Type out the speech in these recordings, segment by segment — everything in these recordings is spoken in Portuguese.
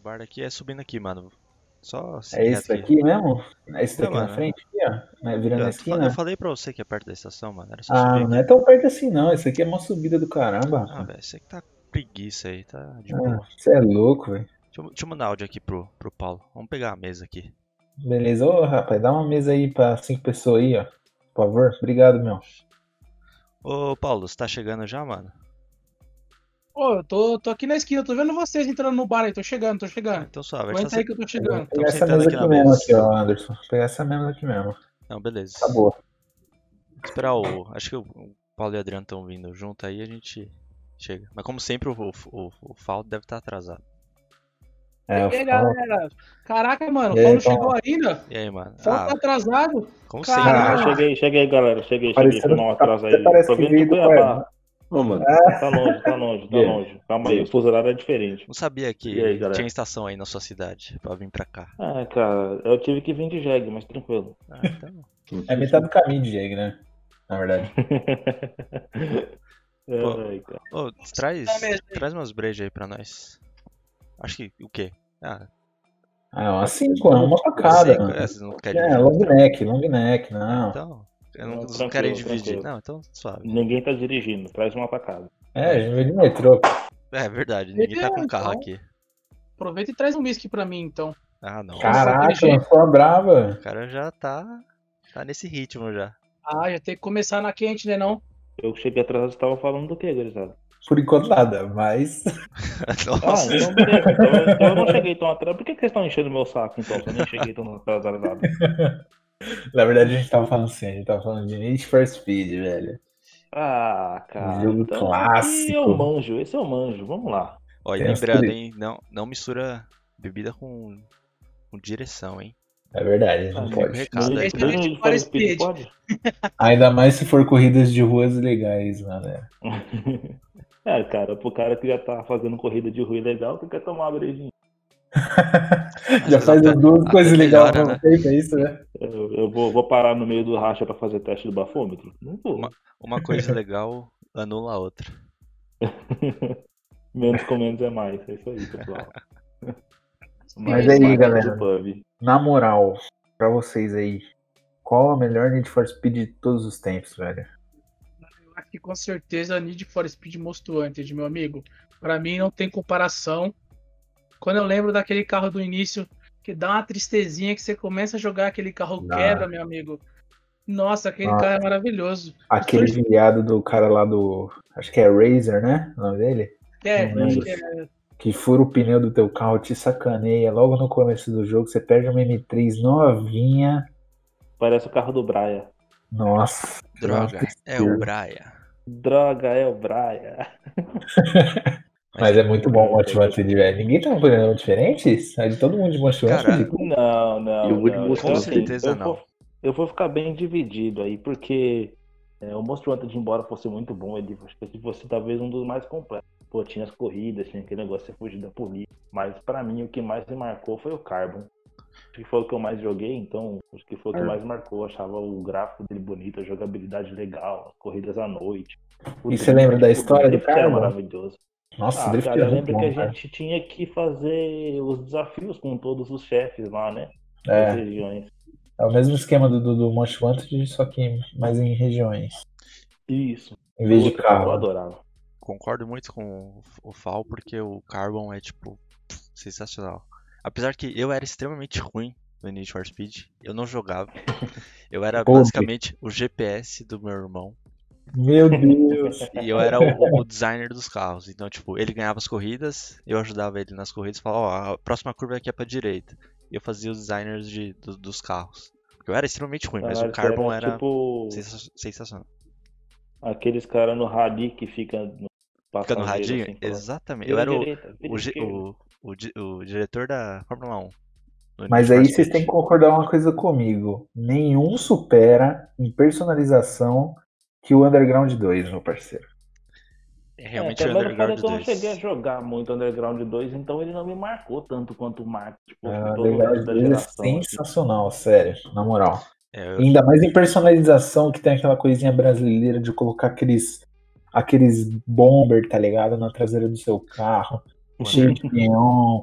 O bar daqui é subindo aqui, mano. Só É esse daqui mesmo? É esse Não, daqui na mano. frente, aqui, ó? Né, Virando Eu, a esquina? eu falei pra você que é perto da estação, mano. Era só Ah, subir não aqui. é tão perto assim não. Esse aqui é uma subida do caramba. Ah, velho, você que tá preguiça aí, tá de Ah, boa. Você é louco, velho. Deixa eu, deixa eu mandar áudio aqui pro, pro Paulo. Vamos pegar a mesa aqui. Beleza. Ô, rapaz, dá uma mesa aí pra cinco pessoas aí, ó. Por favor. Obrigado, meu. Ô, Paulo, você tá chegando já, mano? Ô, eu tô, tô aqui na esquina, tô vendo vocês entrando no bar aí, tô chegando, tô chegando. então suave. Aguenta tá aí se- que eu tô Vou chegando. pegar essa mesa aqui aqui mesmo, aqui, ó, Anderson. Vou pegar essa mesa aqui mesmo. Não, beleza. Tá boa. Esperar o. Acho que o Paulo e o Adriano estão vindo junto aí, a gente chega. Mas como sempre, o, o, o, o Faldo deve estar atrasado. É, E aí, falo. galera? Caraca, mano, o Paulo não Paulo? chegou ainda? E aí, mano? O Paulo Ah, tá atrasado? como sempre. Ah? Cheguei, cheguei, galera. Cheguei, cheguei. Foi mal atrás aí. Tô vindo do Cuiabá. Ô, mano. Tá longe, tá longe, tá É. longe. Calma aí, o fuso horário é diferente. Não sabia que aí, tinha estação aí na sua cidade pra vir pra cá. Ah, cara, eu tive que vir de jegue, mas tranquilo. Ah, então. É metade do caminho de jegue, né? Na verdade. Ai, cara. Ô, traz, Tá hein? traz umas brejas aí pra nós. Acho que o quê? Ah, Ah, uma cinco, é uma pra cada. cinco, mano. é, não É, long então. neck, long neck, não. Então, eu não, Não, querem dividir. tranquilo. Não, então suave. Ninguém tá dirigindo, traz uma pra casa. É, veio de metrô. É verdade, ninguém tá com carro Então. aqui. Aproveita e traz um whisky pra mim, então. Ah, não. Caraca, lançou a brava. O cara já tá. Tá nesse ritmo já. Ah, já tem que começar na quente, né não? Eu cheguei atrasado, você tava falando do que, gurizada? Por enquanto nada, mas. Ah, Nossa, então beleza. Então, então eu não cheguei tão atrás. Por que, que vocês estão enchendo meu saco, então? Se eu nem cheguei tão atrasado. Na verdade, a gente tava falando assim, a gente tava falando de Need for Speed, velho. Ah, cara. Jogo então, clássico. Esse eu manjo, esse eu manjo. Vamos lá. Tem lembrando, tri- hein? Não, não mistura bebida com, com direção, hein? É verdade, não Ah, pode. o recado. Esse é o Speed pode? Ainda mais se for corridas de ruas legais, galera. É, cara, pro cara que já tá fazendo corrida de rua legal, que quer tomar uma brejinha. Já faz as duas coisas legais ao tempo, é isso, né? Eu, eu vou, vou parar no meio do racha pra fazer teste do bafômetro? Não vou. Uma- Uma coisa legal anula a outra. menos com menos é mais. É isso aí, pessoal. Mas aí, mais galera. do pub. Na moral, pra vocês aí, qual a melhor Need for Speed de todos os tempos, velho? Eu acho que com certeza Need for Speed Most Wanted, meu amigo. Pra mim não tem comparação. Quando eu lembro daquele carro do início, que dá uma tristezinha que você começa a jogar aquele carro Dá. quebra, meu amigo. Nossa, aquele Ah. carro é maravilhoso. Aquele viado do cara lá do. Acho que é Razer, né? O nome dele? É, Não acho que é. Que fura o pneu do teu carro, te sacaneia logo no começo do jogo. Você perde uma M3 novinha. Parece o carro do Braia. Nossa. Droga, é o Braia. Droga, é o Braia. Mas é muito bom o Most Wanted, velho. Ninguém tá fazendo diferente? É de todo mundo de Cara, Wanted? Não, não. Não. Então, Wanted. assim, certeza eu não. Vou, eu vou ficar bem dividido aí, porque é, o Most Wanted, embora fosse muito bom, ele fosse talvez um dos mais completos. Pô, tinha as corridas, tinha aquele negócio de fugir da polícia. Mas pra mim, o que mais me marcou foi o Carbon. Acho que foi o que eu mais joguei, então acho que foi o que É. mais marcou. Eu achava o gráfico dele bonito, a jogabilidade legal, as corridas à noite. O E você lembra da drift, história do era Carbon? maravilhoso. Nossa, Ah, cara, eu lembro bom, que a cara. gente tinha que fazer os desafios com todos os chefes lá, né? É, regiões. é o mesmo esquema do, do, do Most Wanted, só que mais em regiões. Isso. Em vez de Puta, Eu carro. adorava. Concordo muito com o Fal, porque o Carbon é, tipo, sensacional. Apesar que eu era extremamente ruim no Need for Speed, eu não jogava. Eu era basicamente o GPS do meu irmão. Meu Deus. E eu era o, o designer dos carros. Então, tipo, ele ganhava as corridas, eu ajudava ele nas corridas, falava, ó, a próxima curva aqui é pra direita. E eu fazia os designers de, do- dos carros. Porque eu era extremamente ruim, mas o Caralho, Carbon você era Tipo, sensa- sensacional. aqueles caras no rally que fica no Fica no radinho? assim, Exatamente. Eu "Vira era o, direita, o, ge- esquerda." o, o, di- o diretor da Fórmula 1. no Mas aí vocês têm que concordar uma coisa comigo. Nenhum supera em personalização que o Underground 2, meu parceiro. É realmente é, o Underground que eu não 2. cheguei a jogar muito Underground 2, então ele não me marcou tanto quanto o Mark. Tipo, Ah, o Underground resto da 2 é geração. assim. sensacional, sério, na moral. É, eu- Ainda mais em personalização, que tem aquela coisinha brasileira de colocar aqueles aqueles bomber, tá ligado? Na traseira do seu carro, cheio de neon.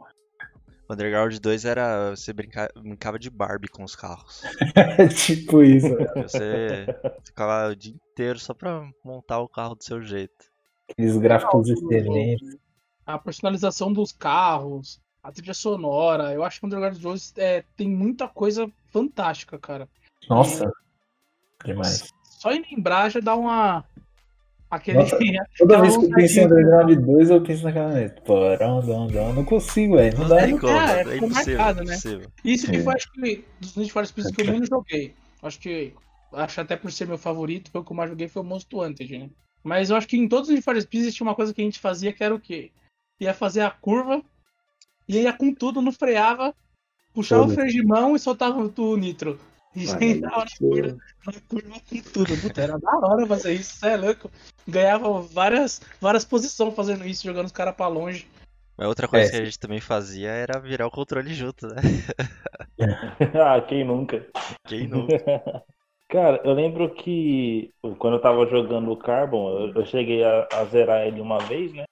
O Underground 2 era. Você brinca, brincava de Barbie com os carros. tipo isso. Você ficava o dia inteiro só pra montar o carro do seu jeito. Aqueles gráficos excelentes. A personalização dos carros, a trilha sonora. Eu acho que o Underground 2 é, tem muita coisa fantástica, cara. Nossa. Demais. Só em lembrar já dá uma. Aquele. Nossa, Toda aquela vez que eu penso em. Underground 2, eu penso naquela letra. Porão, dão, dão. Não consigo, velho. Não Não dá. não- como, é, é, impossível. marcado, né? Isso que É. foi, acho que, dos Need for Speed que eu menos joguei. Acho que. Acho até por ser meu favorito, foi o que eu mais joguei foi o Most Wanted, né? Mas eu acho que em todos os Need for Speed tinha uma coisa que a gente fazia que era o quê? Ia fazer a curva, e ia com tudo, não freava, puxava o Foda-se. freio de mão e soltava o nitro. E Ah, entrava na curva, na curva com tudo. Puta, era da hora fazer isso, você é louco. Ganhava várias, várias posições fazendo isso, jogando os caras pra longe. Mas outra coisa É, que a gente também fazia era virar o controle junto, né? ah, quem nunca? Quem nunca? Cara, eu lembro que quando eu tava jogando o Carbon, eu, eu cheguei a, a zerar ele uma vez, né?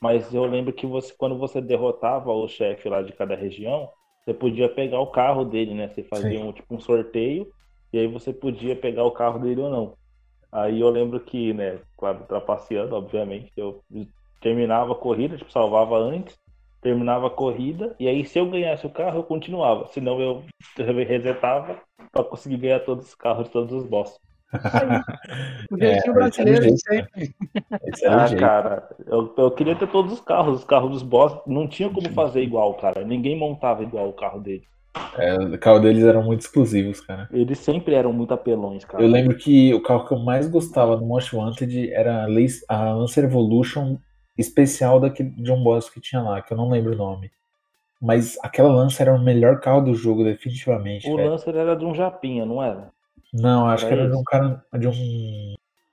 Mas eu lembro que você, quando você derrotava o chefe lá de cada região, você podia pegar o carro dele, né? Você fazia Sim. um, tipo um sorteio e aí você podia pegar o carro dele ou não. Aí eu lembro que, né, claro, trapaceando, obviamente, eu terminava a corrida, tipo, salvava antes, terminava a corrida, e aí se eu ganhasse o carro, eu continuava. Senão eu resetava pra conseguir ganhar todos os carros de todos os bosses. O É, jeitinho é do brasileiro, jeito, sempre. Esse era o Ah, cara, eu, eu queria ter todos os carros, os carros dos boss, não tinha como fazer igual, cara. Ninguém montava igual o carro dele. É, o carro deles eram muito exclusivos, cara. Eles sempre eram muito apelões, cara. Eu lembro que o carro que eu mais gostava no Most Wanted era a Lancer Evolution especial daquele, de um boss que tinha lá, que eu não lembro o nome. Mas aquela Lancer era o melhor carro do jogo, definitivamente. O velho. Lancer era de um Japinha, não era? Não, acho que Era de um cara de um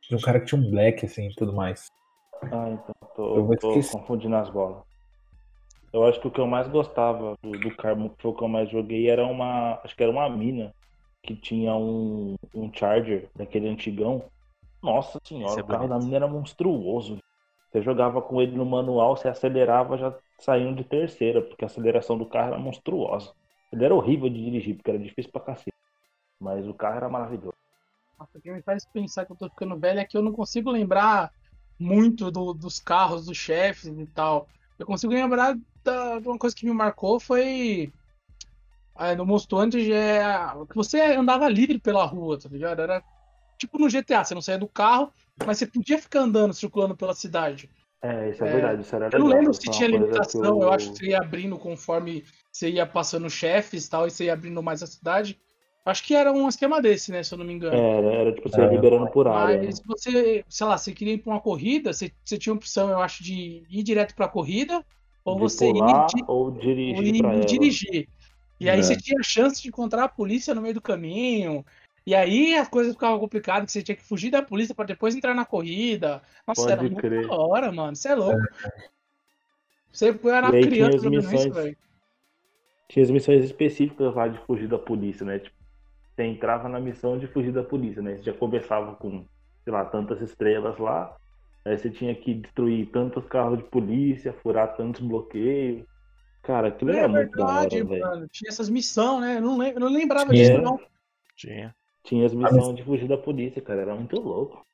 de um cara que tinha um black assim e tudo mais. Ah, então, Eu tô, vou tô esquecer. confundindo as bolas. Eu acho que o que eu mais gostava do, do Carbon, que foi o que eu mais joguei, era uma. Acho que era uma mina que tinha um, um Charger daquele antigão. Nossa senhora, é o carro da mina era monstruoso. Você jogava com ele no manual, você acelerava já saindo de terceira, porque a aceleração do carro era monstruosa. Ele era horrível de dirigir, porque era difícil pra cacete. Mas o carro era maravilhoso. Nossa, o que me faz pensar que eu tô ficando velho é que eu não consigo lembrar muito do- dos carros, dos chefes e tal. Eu consigo lembrar da, de uma coisa que me marcou foi ah, no Most Wanted é que você andava livre pela rua, tá ligado? Era tipo no GTA, você não saía do carro, mas você podia ficar andando, circulando pela cidade. É, isso é, É, verdade, isso era Eu não legal. lembro se é tinha limitação, que eu acho que você ia abrindo conforme você ia passando chefes e tal, e você ia abrindo mais a cidade. Acho que era um esquema desse, né, se eu não me engano. Era, era tipo você É. liberando por área. né? Mas você, sei lá, você queria ir pra uma corrida, você, você tinha a opção, eu acho, de ir direto pra corrida, ou de você pular ir, ou ou dirigir ir pra ela. dirigir. E aí É. você tinha a chance de encontrar a polícia no meio do caminho. E aí as coisas ficavam complicadas, que você tinha que fugir da polícia pra depois entrar na corrida. Nossa, Pode era muito crer. da hora, mano. Você é louco. Você era aí criança jogando isso, missões. velho. Tinha as missões específicas lá de fugir da polícia, né? Tipo, você entrava na missão de fugir da polícia, né? Você já conversava com, sei lá, tantas estrelas lá. Aí você tinha que destruir tantos carros de polícia, furar tantos bloqueios. Cara, aquilo É era muito da hora, verdade, velho. Tinha essas missões, né? Eu não, não lembrava Tinha. disso, não. Tinha. Tinha as missões de fugir da polícia, cara. Era muito louco.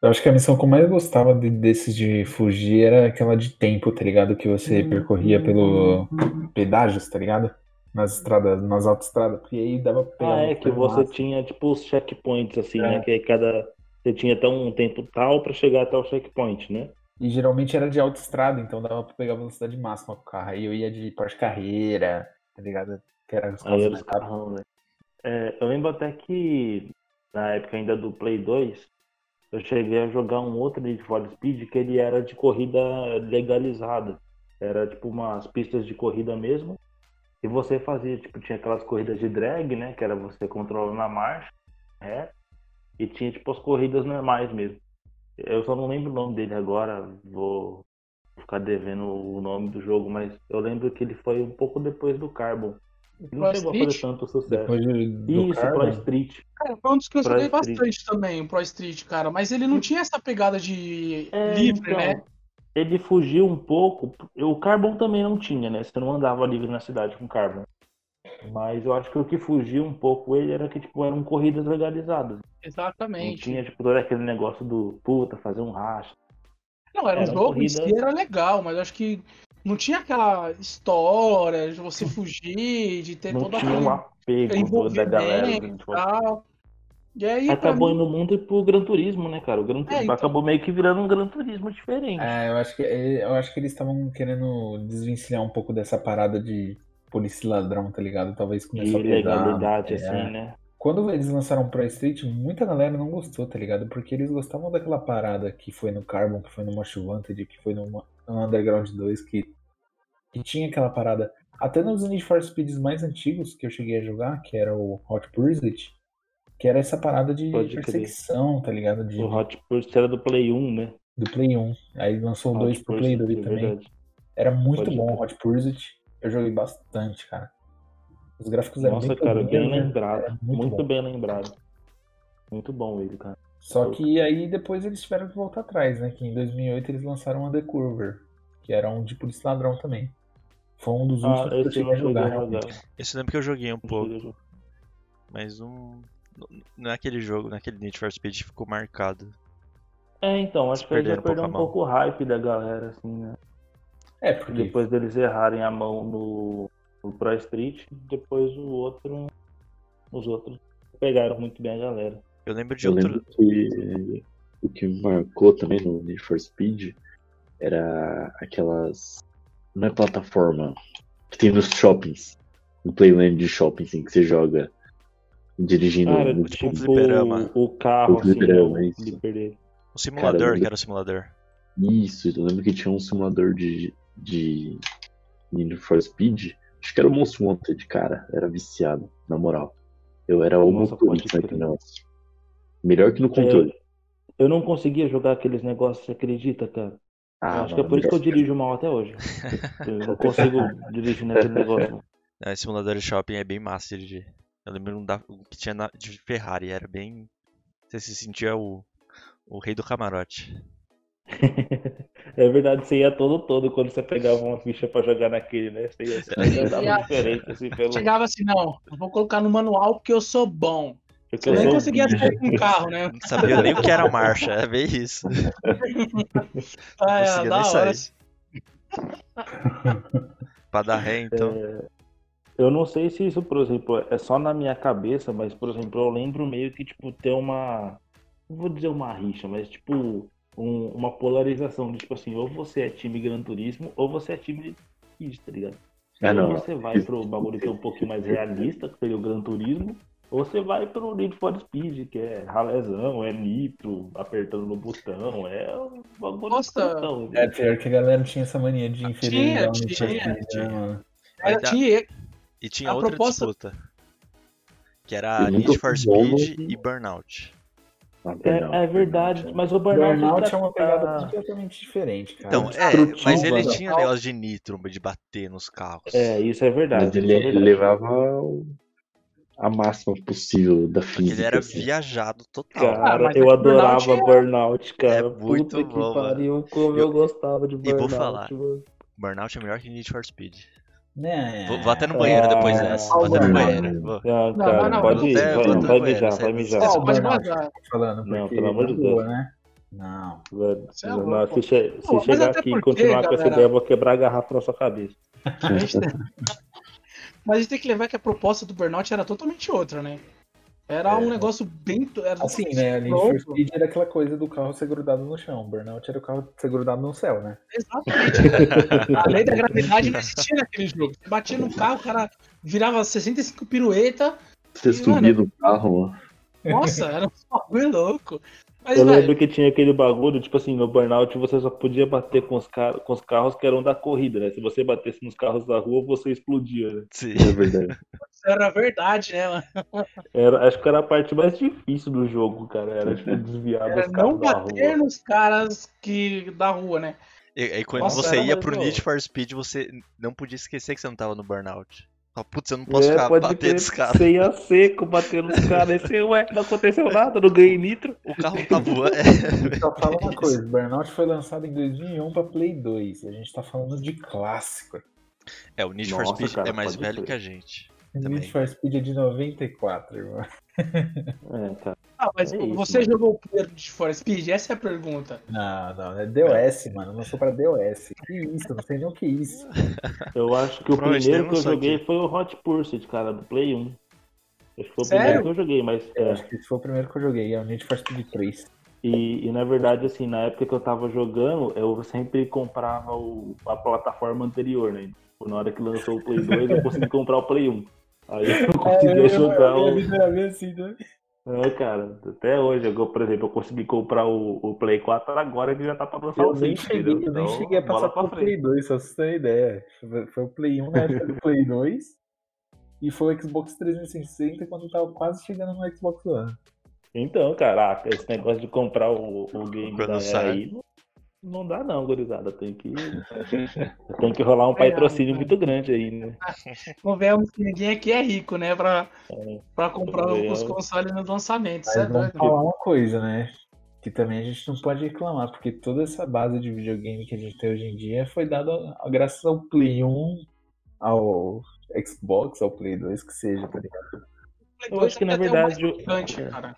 Eu acho que a missão que eu mais gostava de- desses de fugir era aquela de tempo, tá ligado? Que você percorria pelo pedágios, tá ligado? Nas estradas, nas autoestradas, porque aí dava pra pegar Ah, é que você massa. tinha, tipo, os checkpoints, assim, É. né? Que aí cada. Você tinha até um tempo tal pra chegar até o checkpoint, né? E geralmente era de autoestrada, então dava pra pegar velocidade máxima com o carro. Aí eu ia de Porsche Carreira, tá ligado? Que era os carros carrão, né? É, eu lembro até que na época ainda do Play 2, eu cheguei a jogar um outro Need for Speed que ele era de corrida legalizada. Era tipo umas pistas de corrida mesmo. E você fazia, tipo, tinha aquelas corridas de drag, né? Que era você controlando a marcha, é. E tinha tipo as corridas normais mesmo. Eu só não lembro o nome dele agora, vou ficar devendo o nome do jogo, mas eu lembro que ele foi um pouco depois do Carbon. Ele não chegou a fazer tanto sucesso. Depois de, do Isso, Carbon, Pro Street. Cara, foi um dos que eu Pro joguei bastante também, o Pro Street, cara. Mas ele não tinha essa pegada de É, livre, então. né? Ele fugiu um pouco. O Carbon também não tinha, né? Você não andava livre na cidade com Carbon. Mas eu acho que o que fugiu um pouco ele era que, tipo, eram corridas legalizadas. Não Exatamente. tinha, tipo, todo aquele negócio do puta, fazer um racha. Não, era um jogo em si, era legal, mas eu acho que não tinha aquela história de você fugir, de ter Não todo tinha aquele um apego da galera. tipo, tal. E aí, acabou mim, indo muito pro Gran Turismo, né, cara? O Gran Turismo então. acabou meio que virando um Gran Turismo diferente. É, eu acho que, eu acho que eles estavam querendo desvencilhar um pouco dessa parada de polícia e ladrão, tá ligado? Talvez começou a pesar. legalidade, É. assim, né? Quando eles lançaram Pro Street, muita galera não gostou, tá ligado? Porque eles gostavam daquela parada que foi no Carbon, que foi no Most Wanted, que foi no, no Underground 2, que, que tinha aquela parada. Até nos Need for Speeds mais antigos que eu cheguei a jogar, que era o Hot Pursuit, que era essa parada de Pode crer. perseguição, tá ligado? De, O Hot Pursuit era do Play 1, né? do Play 1. Aí lançou o 2 Hot pro Play Pursuit, 2 é também. verdade. Era muito Pode bom crer. o Hot Pursuit. Eu joguei bastante, cara. Os gráficos eram Nossa, bem cara, bem né? lembrado. Muito Muito, bem lembrado. Muito bom ele, cara. Só que aí depois eles tiveram que voltar atrás, né? Que em 2008 eles lançaram o Undercover, que era um de polícia ladrão também. Foi um dos Ah, últimos que eu cheguei a jogar. Esse eu lembro que eu joguei um pouco, mas um. Não é aquele jogo, não é aquele Need for Speed que ficou marcado. É, então, acho que aí já um perdeu um pouco o hype da galera, assim, né? É, porque Depois deles errarem a mão no, no Pro Street, depois o outro. Os outros pegaram muito bem a galera. Eu lembro de Eu outro. lembro que o que me marcou também no Need for Speed era aquelas. Não é plataforma que tem nos shoppings. No Playland de shopping, assim, que você joga dirigindo. Cara, tipo um tipo fliperama. o, o carro, O assim, fliperama, né, de perder. O simulador, lembro- que era o simulador. Isso, eu lembro que tinha um simulador de, de Need for Speed. Acho que era o Most Wanted, cara. Era viciado, na moral. Eu era o motorista naquele negócio. Melhor que no controle. Eu não conseguia jogar aqueles negócios, você acredita, cara? Ah, Eu acho que é por isso que eu dirijo mal até hoje. Eu não consigo dirigir naquele negócio. É, esse simulador de shopping é bem massa de dirigir. Eu lembro um da- um que tinha na- de Ferrari, era bem. Você se sentia o, o rei do camarote. É verdade, você ia todo todo quando você pegava uma ficha pra jogar naquele, né? Você ia, você ia andava diferente, assim, pelo. chegava assim, não, eu vou colocar no manual porque eu sou bom. Porque Eu eu nem conseguia sair com o carro, né? Não sabia nem o que era marcha, é bem isso. Ah, é, conseguia da nem hora. sair. Pra dar ré, então. Eu não sei se isso, por exemplo, é só na minha cabeça, mas, por exemplo, eu lembro meio que, tipo, ter uma. Não vou dizer uma rixa, mas, tipo, um- uma polarização de, tipo assim, ou você é time Gran Turismo, ou você é time Speed, tá ligado? Ah, ou você vai pro bagulho que é um pouquinho mais realista, que seria o Gran Turismo, ou você vai pro Need for Speed, que é ralezão, é nitro, apertando no botão, é um bagulho Nossa, escrotão, é pior que a galera tinha essa mania de inferiorizar o Need for tinha, Speed, né, tinha. mano? Era, tinha, E tinha a outra proposta- disputa. Que era Need for fui bom Speed no- e Burnout. Ah, Burnout, É, é verdade, Burnout, mas o Burnout, Burnout é uma pegada completamente diferente, cara. Então, é, mas ele mano. tinha negócio de nitro, de bater nos carros. É, isso é verdade. Mas isso ele, é ele verdade. levava a máxima possível da física. ele era assim. viajado total. Cara, Ah, eu é adorava Burnout é- Burnout, cara. É muito Puta bom, que pariu, como Eu- eu, gostava de e Burnout. vou falar. mano. Burnout é melhor que Need for Speed. Né? Vou, vou até no banheiro depois Ah, dessa. Vou até no banheiro. Vou. Não, Não, cara, não, pode ir, vai, mijar, não, vai mijar. Pode vazar. tô falando, Não, pelo amor de boa, Deus. né? Não. É não, se, che- se chegar aqui e continuar com essa galera- ideia, eu vou quebrar a garrafa na sua cabeça. Mas a gente tem que levar que a proposta do Burnout era totalmente outra, né? Era um negócio bem. Era Assim, né? A Need for pronto. Speed era aquela coisa do carro ser grudado no chão. Burnout era o carro ser grudado no céu, né? Exatamente. A lei da gravidade não existia naquele jogo. Você batia no carro, o cara virava 65 pirueta. Você E, subia no carro, mano. Nossa, era um bagulho louco. Mas, Eu velho, lembro que tinha aquele bagulho, tipo assim, no Burnout você só podia bater com os, car com os carros que eram da corrida, né? Se você batesse nos carros da rua, você explodia, né? Sim. É verdade. isso era verdade, né, mano? Era, acho que era a parte mais difícil do jogo, cara. Era tipo desviar Era dos carros não da bater rua. nos caras que da rua, né? E, e quando Nossa, você ia pro. Need for Speed, você não podia esquecer que você não tava no Burnout. Putz, eu não posso É, ficar crer, os caras. Sem a seco, batendo nos caras. Ué, não aconteceu nada, não ganhei nitro. O carro tá voando. É, Só fala uma coisa, Burnout foi lançado em 2001 pra Play 2. A gente tá falando de clássico. é, o Need for Nossa, Speed cara, é mais velho crer. que a gente. Need Também. for Speed é de 94, irmão. É, cara. Ah, mas É isso, você mano. jogou o primeiro de For Speed? Essa é a pergunta. Não, não, é DOS, mano. Lançou pra DOS. Que isso, não sei nem o que é isso. Eu acho que o Provavelmente primeiro que eu joguei aqui. foi o Hot Pursuit, cara, do Play 1. Acho que foi o Sério? primeiro que eu joguei, mas. Eu é. acho que esse foi o primeiro que eu joguei, é o Need for Speed 3. E, e, na verdade, assim, na época que eu tava jogando, eu sempre comprava o- a plataforma anterior, né? Na hora que lançou o Play 2, eu consegui comprar o Play 1. Aí eu conseguia jogar o. assim, né? É, cara, até hoje, eu, por exemplo, eu consegui comprar o, o Play 4 agora que já tá pra lançar Eu o nem 5, cheguei, eu nem Então, cheguei a passar pro Play 2, só pra você ter uma ideia. Foi- o Play 1 na época do Play 2 e foi o Xbox 360 quando tava quase chegando no Xbox One. Então, caraca, esse negócio de comprar o, o game Quando da sai. aí não, não dá não, gurizada. Tem que, tem que rolar um patrocínio muito grande aí, né? Convenhamos que ninguém aqui é rico, né? Pra, É. pra comprar os consoles nos lançamentos. Mas é vamos doido. falar uma coisa, né? Que também a gente não pode reclamar, porque toda essa base de videogame que a gente tem hoje em dia foi dada graças ao Play 1, ao Xbox, ao Play 2, que seja, tá ligado? Eu acho que, na mais verdade, é. cara.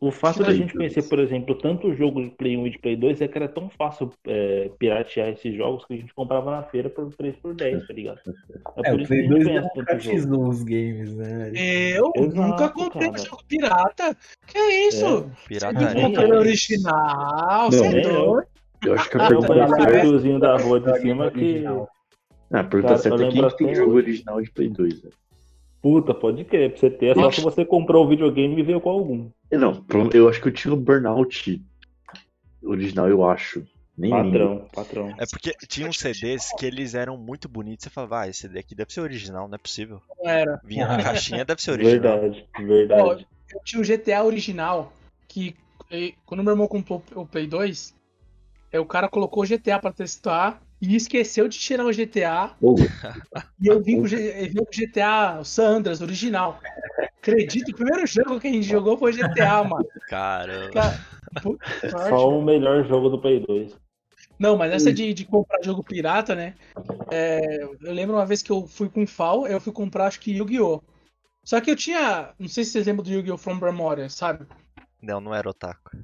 O fato da gente conhecer, por exemplo, tanto jogo de Play 1 e de Play 2 é que era tão fácil é, piratear esses jogos que a gente comprava na feira por 3 por 10, tá ligado? É, É, por o isso que a Play gente 2 conhece tanto jogo. democratizou os games, né? Eu Exato, nunca comprei cara. jogo pirata. Que isso? É, Pirataria. comprei é. original, Não, você é doido? Eu acho que a Eu pergunta conheci Tá o da rua de cima que. Ah, a pergunta certa eu é quem tem jogo original de Play 2, né? Puta, pode crer, pra você ter. É só Nossa. se você comprou o videogame e veio com algum. É, Não, eu acho que eu tinha o Burnout original, eu acho. Nem lembro. Patrão, patrão. É porque tinha uns CDs que eles eram muito bonitos. Você falava, ah, esse CD aqui deve ser original, não é possível. Não era. Vinha na caixinha, deve ser original. Verdade, verdade. Eu tinha o GTA original, que quando meu irmão comprou o Play 2, eh, o cara colocou o GTA pra testar e esqueceu de tirar o GTA. Ô, E eu vim com o G- eu vim com o GTA o San Andreas original. Acredito, o primeiro jogo que a gente jogou foi GTA, mano. Caramba. Cara, sorte. Só o melhor jogo do Play 2. Não, mas essa de, de comprar jogo pirata, né? é, eu lembro uma vez que eu fui com o FAO, eu fui comprar acho que Yu-Gi-Oh! Só que eu tinha. Não sei se vocês lembram do Yu-Gi-Oh! From Memoria, sabe? Não, não era otaku.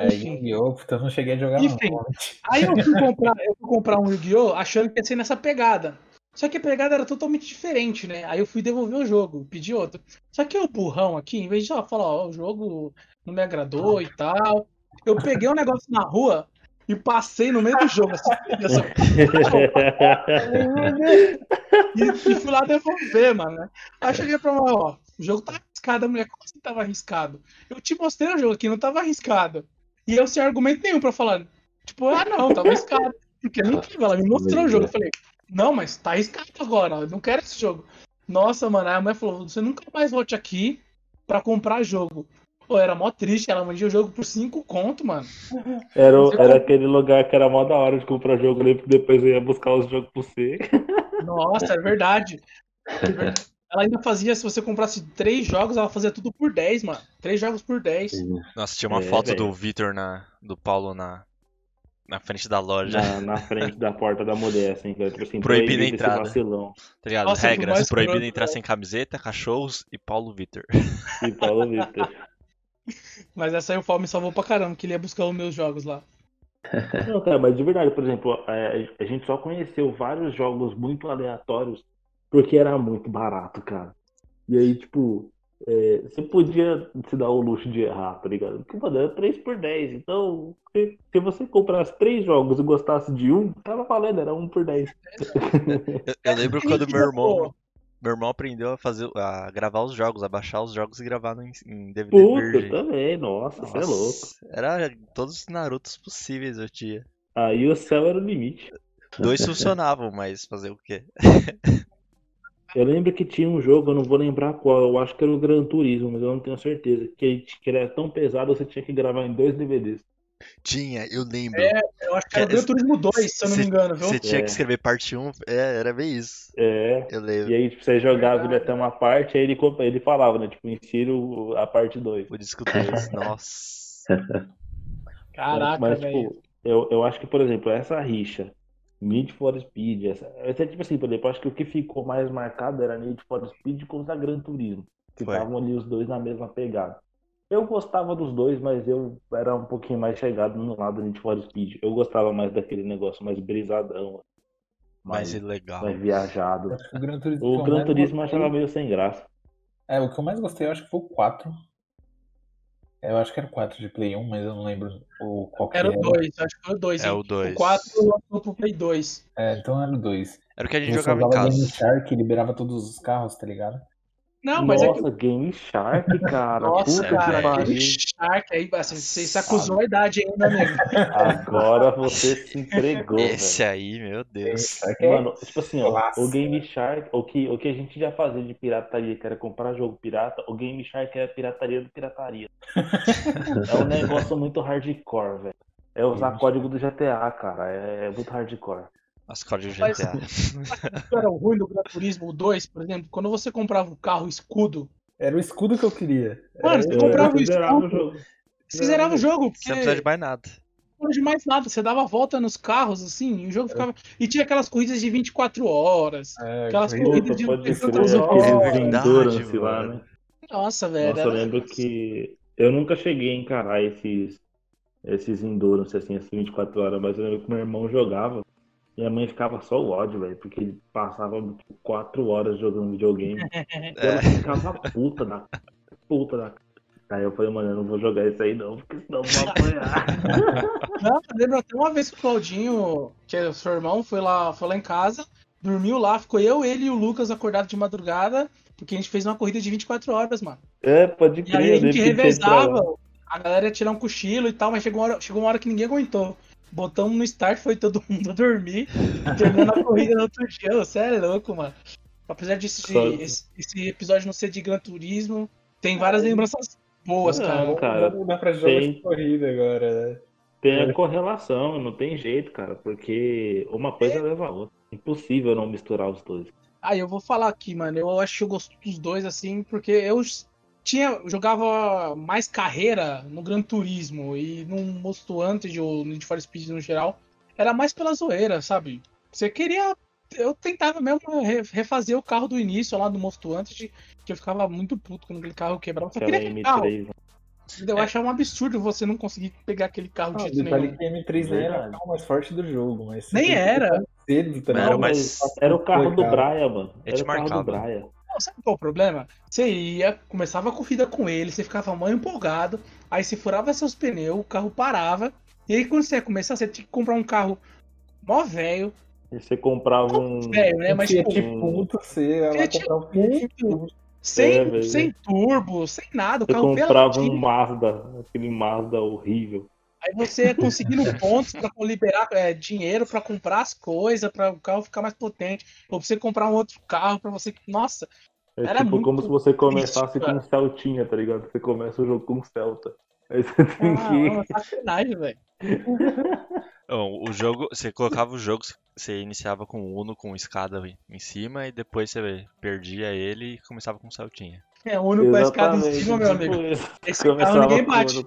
É, Yu-Gi-Oh! Eu não cheguei a jogar Enfim. não. Aí eu fui comprar, eu fui comprar um Yu-Gi-Oh! achando que ia ser nessa pegada. Só que a pegada era totalmente diferente, né? Aí eu fui devolver o jogo, pedi outro. Só que o burrão aqui, em vez de falar, ó, o jogo não me agradou e tal, eu peguei um negócio na rua e passei no meio do jogo. Assim, e, e fui lá devolver, mano. né? Aí cheguei pra ela, ó, o jogo tá arriscado, a mulher, como assim tava arriscado? Eu te mostrei o jogo aqui, não tava arriscado. E eu sem argumento nenhum pra falar, tipo, ah não, tava arriscado. Porque não tava, ela me mostrou o jogo. Eu falei, não, mas tá arriscado agora, eu não quero esse jogo. Nossa, mano, aí a mulher falou, você nunca mais volte aqui pra comprar jogo. Pô, era mó triste, ela vendia o jogo por 5 conto, mano. Era, era aquele lugar que era mó da hora de comprar jogo ali, porque depois eu ia buscar os jogos pra você. Nossa, é verdade. Ela ainda fazia, se você comprasse três jogos, ela fazia tudo por 10, mano. Três jogos por 10. Nossa, tinha uma É, foto velho. do Vitor na. do Paulo na. na frente da loja. Na, na frente da porta da que era, Tipo assim, esse entrada. vacilão. Tá ligado? Nossa, Regras. Proibido escroto, entrar né? sem camiseta, cachorros e Paulo Vitor. E Paulo Vitor. Mas essa aí o Fall me salvou pra caramba, que ele ia buscar os meus jogos lá. Não, cara, mas de verdade, por exemplo, é, a gente só conheceu vários jogos muito aleatórios porque era muito barato, cara. E aí, tipo, é, você podia se dar o luxo de errar, tá ligado? Porque, mano, era 3 por 10. Então, se, se você comprasse três jogos e gostasse de um, tava valendo, era um por 10. Eu, eu lembro quando meu eu irmão. Meu irmão aprendeu a fazer. a gravar os jogos, a baixar os jogos e gravar no, em DVD Puta, virgem. também, nossa, você é louco. Nossa, Era todos os Narutos possíveis eu tinha. Aí o céu era o limite. Dois funcionavam, mas fazer o quê? Eu lembro que tinha um jogo, eu não vou lembrar qual, eu acho que era o Gran Turismo, mas eu não tenho certeza. Que, que ele era tão pesado, você tinha que gravar em dois DVDs. Tinha, eu lembro. É, Eu acho que era o Gran Turismo 2, se eu não me engano, viu? Você tinha É. que escrever parte 1, é, era bem isso. É. Eu lembro. E aí, tipo, você jogava ele até uma parte, aí ele, ele falava, né? Tipo, insira a parte 2. O disco 2, nossa. Caraca, Mas, velho. tipo, eu, eu acho que, por exemplo, essa rixa, Need for Speed, essa, essa, tipo assim, por exemplo, eu acho que o que ficou mais marcado era Need for Speed contra Gran Turismo. Que estavam ali os dois na mesma pegada. Eu gostava dos dois, mas eu era um pouquinho mais chegado no lado do Need for Speed. Eu gostava mais daquele negócio mais brisadão, Mais mais, ilegal. mais viajado. O Gran Turismo, que O Gran mais Turismo achava meio sem graça. É, o que eu mais gostei, eu acho que foi o 4. Eu acho que era o 4 de Play 1, mas eu não lembro o qual que Era era. o 2, acho que foi o 2. É o 2. O 4 lançou pro Play 2. É, então era o 2. Era o que a gente Você jogava em casa. Game Shark e liberava todos os carros, tá ligado? Não, mas é que. Nossa, Game Shark, cara. Nossa, Puta cara, que pariu. Shark aí, assim, você se acusou a idade ainda, amigo. Agora você se entregou, velho. Esse aí, meu Deus. Shark é Mano, tipo assim, ó, o Game Shark, o que, o que a gente já fazia de pirataria, que era comprar jogo pirata, o Game Shark é a pirataria do pirataria. É um negócio muito hardcore, velho. É usar código do GTA, cara. É, é muito hardcore. As códigos Mas- GTA. que era o ruim do Gran Turismo 2, por exemplo, quando você comprava o carro escudo, Era o escudo que eu queria. Mano, você comprava o o escudo, jogo. você zerava o jogo, porque Você não precisa de mais nada. não de mais nada, você dava a volta nos carros, assim, e o jogo ficava. E tinha aquelas corridas de 24 horas, É, aquelas corridas de pode crer, 300 aqueles horas. verdade, lá, né? Nossa, velho. Nossa, eu era- lembro que eu nunca cheguei a encarar esses, esses endurance, assim, assim, 24 horas, mas eu lembro que meu irmão jogava. Minha mãe ficava só o ódio, velho, porque ele passava tipo, 4 horas jogando videogame. E ela É. ficava puta da puta da Aí eu falei, mano, eu não vou jogar isso aí não, porque senão eu vou apanhar. Não, eu lembro até uma vez que o Claudinho, que é o seu irmão, foi lá, foi lá em casa, dormiu lá, ficou eu, ele e o Lucas acordados de madrugada, porque a gente fez uma corrida de 24 horas, mano. é, pode E crer. aí a gente revezava, a galera ia tirar um cochilo e tal, mas chegou uma hora, chegou uma hora que ninguém aguentou. Botamos no start, foi todo mundo dormir, terminando a corrida no outro dia. Você é louco, mano. Apesar disso, de- Só- esse, esse episódio não ser de Gran Turismo, tem várias lembranças boas, Não, cara. cara, Não dá pra jogar tem- de corrida agora, né? Tem a correlação, não tem jeito, cara, porque uma coisa leva a outra. Impossível não misturar os dois. Ah, eu vou falar aqui, mano. Eu acho que eu gosto dos dois, assim, porque eu tinha, jogava mais carreira no Gran Turismo e no Most Wanted ou no Need for Speed no geral. Era mais pela zoeira, sabe? Você queria. Eu tentava mesmo re- refazer o carro do início lá do Most Wanted, que eu ficava muito puto quando aquele carro quebrava. Eu só queria aquele carro. M3. Eu achava um absurdo você não conseguir pegar aquele carro de jeito nenhum. que M3 nem era o carro mais forte do jogo, mas Nem era. Cedo, Não, ligado? mas- Era o carro do. Braia, mano. Ele Era o carro do. Não, sabe qual é o problema? Você ia, começava a corrida com ele, você ficava mó empolgado, aí você furava seus pneus, o carro parava, e aí quando você ia começar, você tinha que comprar um carro mó velho, E você comprava um. velho, né? Mas Fiat tipo, Punto, você ia lá comprar um Fiat Punto. sem, É, sem turbo, sem nada, o Você carro comprava peladinho. um Mazda, aquele Mazda horrível. Aí você ia conseguindo pontos pra liberar é, dinheiro pra comprar as coisas, pra o carro ficar mais potente, ou pra você comprar um outro carro pra você. Nossa, É Era tipo muito como se você começasse triste, com um Celtinha, tá ligado? Você começa o jogo com um Celta. Aí você tem ah, que. uma sacanagem, velho. Bom, o jogo, você colocava o jogo, você iniciava com o Uno com escada em cima e depois você perdia ele e começava com o Celtinha. É o único com a escada em cima, meu tipo amigo. isso. Esse carro ninguém bate.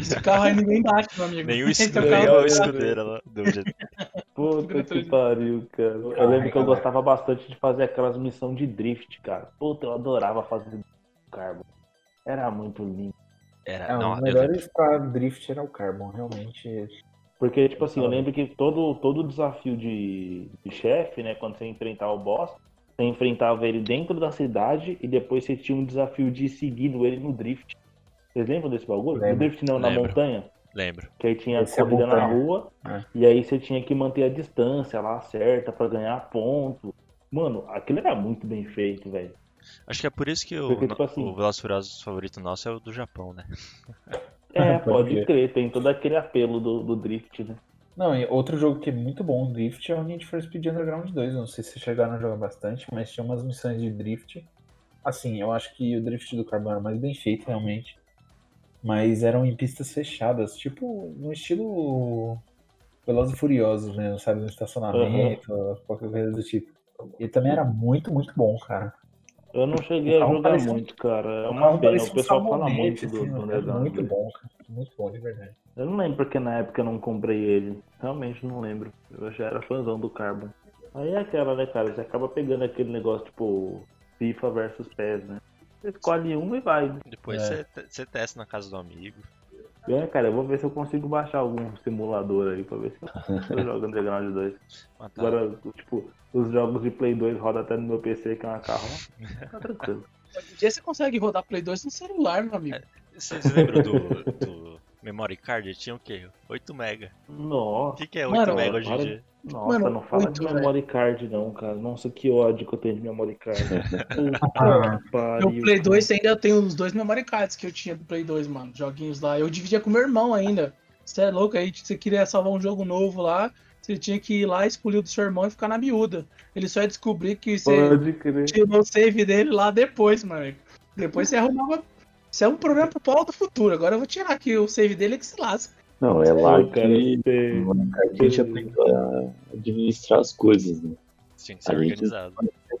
Esse carro aí ninguém bate, meu amigo. Nem o, Esse escu- é o escudeira lá do GTA. Puta que pariu, cara. Eu lembro que eu cara. gostava bastante de fazer aquelas missões de drift, cara. Puta, eu adorava fazer carbo. Era muito lindo. Era, É, não, os eu melhores pra drift era o Carbon, realmente. Porque, tipo assim, eu lembro que todo, todo desafio de, de chefe, né, quando você enfrentar o boss, você enfrentava ele dentro da cidade e depois você tinha um desafio de ir seguindo ele no drift. Vocês lembram desse bagulho? No Lembro. drift não, na Lembro. montanha. lembro. Que aí tinha Esse é corrida na montanha. rua É. e aí você tinha que manter a distância lá certa pra ganhar ponto. Mano, aquilo era muito bem feito, velho. Acho que é por isso que o, Porque, tipo assim- o Furiosos favorito nosso é o do Japão, né? É, Pode crer, tem todo aquele apelo do, do drift, né? Não, e outro jogo que é muito bom, Drift, é o Need for Speed Underground 2. Eu não sei se vocês chegaram a jogar bastante, mas tinha umas missões de Drift. Assim, eu acho que o Drift do Carbon era mais bem feito, realmente. mas eram em pistas fechadas, tipo no estilo Velozes e Furiosos mesmo, sabe? No estacionamento, qualquer coisa do tipo. E também era muito, muito bom, cara. Eu não cheguei a jogar muito, cara. É uma pena. O pessoal fala muito do, assim, do era Negado. Muito bom, cara. Muito bom, de verdade. Eu não lembro porque na época eu não comprei ele. Realmente não lembro. Eu já era fãzão do Carbon. Aí é aquela, né, cara? Você acaba pegando aquele negócio tipo FIFA versus PES, né? Você escolhe um e vai. Depois É. você te- você testa na casa do amigo. É, cara, eu vou ver se eu consigo baixar algum simulador aí pra ver se eu jogo Underground 2. Matar. Agora, tipo, os jogos de Play 2 rodam até no meu PC, que é uma carro. Tá tranquilo. Hoje em dia você consegue rodar Play 2 no celular, meu amigo. Vocês lembram do, do Memory Card? Tinha o quê? 8 mega. O Nossa, que, que é 8 Mano, mega hoje em dia? nossa, Mano, não fala de memory card não, cara. Nossa, que ódio que eu tenho de memory card. Puta que pariu. Meu Play 2 ainda tem os dois memory cards que eu tinha do Play 2, mano. Joguinhos lá. Eu dividia com meu irmão ainda. Você é louco aí, você queria salvar um jogo novo lá, você tinha que ir lá, escolher o do seu irmão e ficar na miúda. Ele só ia descobrir que você tirou o save dele lá depois, mano. Depois você arrumava. Isso é um problema pro Paulo do futuro. Agora eu vou tirar aqui o save dele que se lasca. Não, é lá Pô, cara, que a gente aprendeu a administrar as coisas, né? Tinha que ser organizado.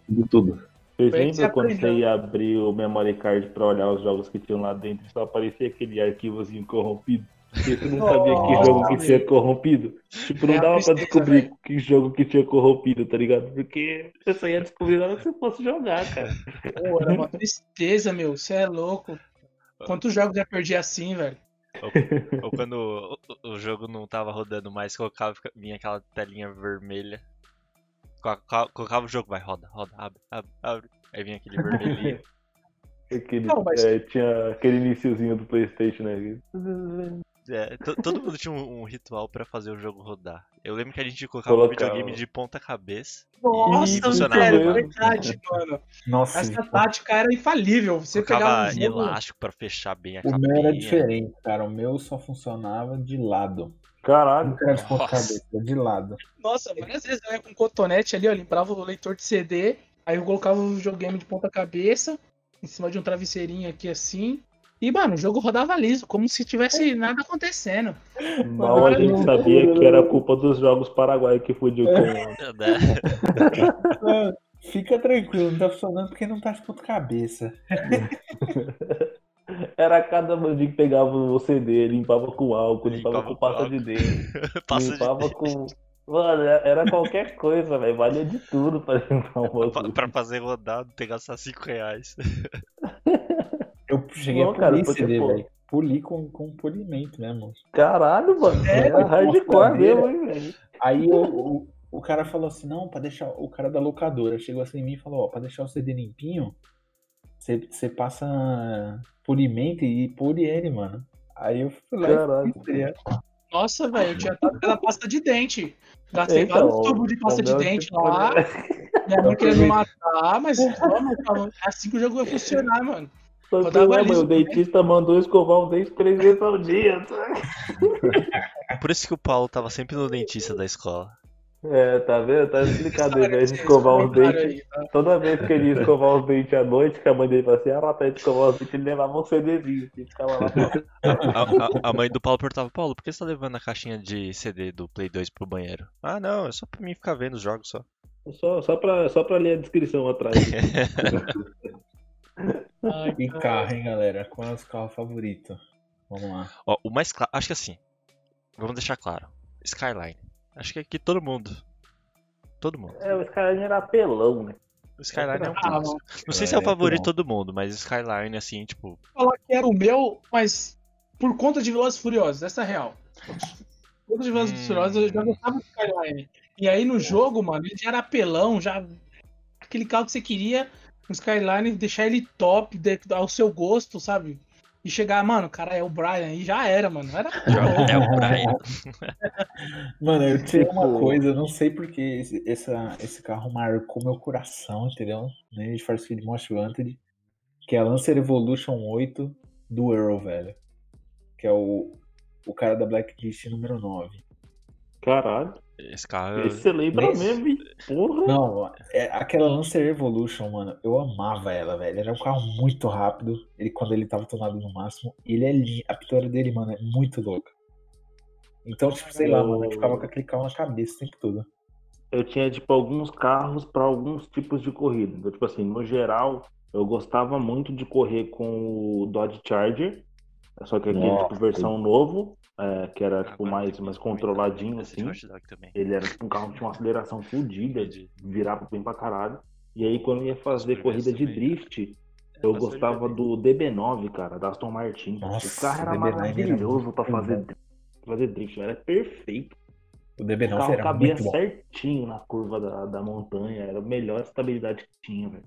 Tudo, tudo. Vocês que lembram quando aprendeu. você ia abrir o memory card pra olhar os jogos que tinham lá dentro e só aparecia aquele arquivozinho corrompido? Porque você não sabia que Nossa, jogo que tinha corrompido. Tipo, não É dava pra descobrir velho. que jogo que tinha corrompido, tá ligado? Porque você só ia descobrir na hora que você fosse jogar, cara. Pô, era uma tristeza, meu. Você é louco. Quantos jogos eu já perdi assim, velho? Ou quando o, o- jogo não tava rodando mais, colocava, vinha aquela telinha vermelha. Co- co- Colocava o jogo, vai, roda, roda, abre, abre, abre. Aí vinha aquele vermelhinho. Aquele, Não, mas- é, tinha aquele iniciozinho do Playstation, né? É, to- todo mundo tinha um, um ritual pra fazer o jogo rodar. Eu lembro que a gente colocava o Colocava. videogame de ponta cabeça. Nossa, funcionava. velho, verdade, mano. Nossa, Essa tática era infalível. Você pegava um jogo... elástico pra fechar bem a o capinha. meu era diferente, cara. O meu só funcionava de lado. Caralho. Não era de ponta cabeça, de lado. Nossa, várias vezes eu ia com cotonete ali, ó, limpava o leitor de CD, aí eu colocava o videogame de ponta cabeça, em cima de um travesseirinho aqui assim. E, mano, o jogo rodava liso, como se tivesse nada acontecendo. Mal a gente sabia que era culpa dos jogos paraguaios que fudiu com. Ah, Fica tranquilo, não tá funcionando porque não tá de ponta cabeça. Era cada bandinho que pegava o CD, limpava com álcool, limpava, Limpava com pasta de dente, Passa de limpava com. Mano, era qualquer coisa, velho. Valia de tudo pra limpar um pra, bagulho. pra fazer ter que gastar 5 reais. Eu cheguei Não, a cara, CD, velho. Polir com, com polimento mesmo. Caralho, mano. É, era hardcore madeira. mesmo, hein, velho. Aí o, o, o cara falou assim, não, pra deixar. O cara da locadora chegou assim em mim e falou, ó, pra deixar o CD limpinho, você você passa polimento e pule ele, mano. Aí eu fui lá Caralho. e tá Nossa, velho, eu tinha tanto pela pasta de dente. Gastei Então, vários tubos de pasta de dente tipo, lá. né? Minha mãe querendo matar, mas é assim que o jogo vai funcionar, mano. Só que, né, o também. dentista mandou escovar o dente três vezes ao dia. sabe? Por isso que o Paulo tava sempre no dentista da escola. É, tá vendo? Tá explicado. Ao História invés de escovar os dentes, aí, tá? toda vez que ele ia escovar os dentes à noite, que a mãe dele falava assim, ah, lá pra ele escovar os dentes, ele levava um CDzinho. Ficava lá. A, a- a mãe do Paulo perguntava, Paulo, por que você tá levando a caixinha de CD do Play 2 pro banheiro? Ah, não, é só pra mim ficar vendo os jogos só. Só, só, pra, só pra ler a descrição atrás. Ai, E carro, hein, galera? Qual é o carro favorito? Vamos lá. Ó, o mais claro, acho que assim, vamos deixar claro. Skyline. Acho que aqui todo mundo. Todo mundo. É, os caras era apelão, né? O Skyline é um Ah. Não sei se é É, o favorito bom. de todo mundo, mas Skyline, assim, tipo. falar que era o meu, mas por conta de Velozes Furiosos, essa é a real. Por conta de Velozes e Hum. Furiosos, eu já gostava do Skyline. E aí no jogo, mano, ele já era apelão, já. Aquele carro que você queria, o Skyline, deixar ele top, de- ao seu gosto, sabe? E chegar, mano, o cara é o Brian, e já era, mano. Era É o Brian. Mano, eu tirei uma Tipo- coisa, eu não sei porque esse, essa, esse carro marcou meu coração, entendeu? Nem de Force Speed Most Wanted, que é a Lancer Evolution 8 do Earl, velho. Que é o, o cara da Blacklist número 9. Caralho. Esse carro. eu- Esse você lembra Mas- mesmo, hein? Porra. Não, é, aquela Lancer Evolution, mano, eu amava ela, velho. Era um carro muito rápido. Ele, quando ele tava tonado no máximo. E ele é lindo. A pintura dele, mano, é muito louca. Então, tipo, sei lá, mano, eu ficava com aquele carro na cabeça o tempo todo. eu tinha, tipo, alguns carros para alguns tipos de corrida. Então, tipo assim, no geral, eu gostava muito de correr com o Dodge Charger, só que aquele, Nossa. tipo, versão novo, é, que era, tipo, mais, mais controladinho, assim. Ele era, tipo, um carro que tinha uma aceleração fodida, de virar bem pra caralho. E aí, quando eu ia fazer corrida de também, drift, eu Bastante gostava do DB9, cara, da Aston Martin. Nossa, o carro era o DB9 era maravilhoso pra muito fazer, bom. fazer drift, era perfeito. O O DB9 carro era cabia muito bom. certinho na curva da, da montanha, era a melhor estabilidade que tinha, velho.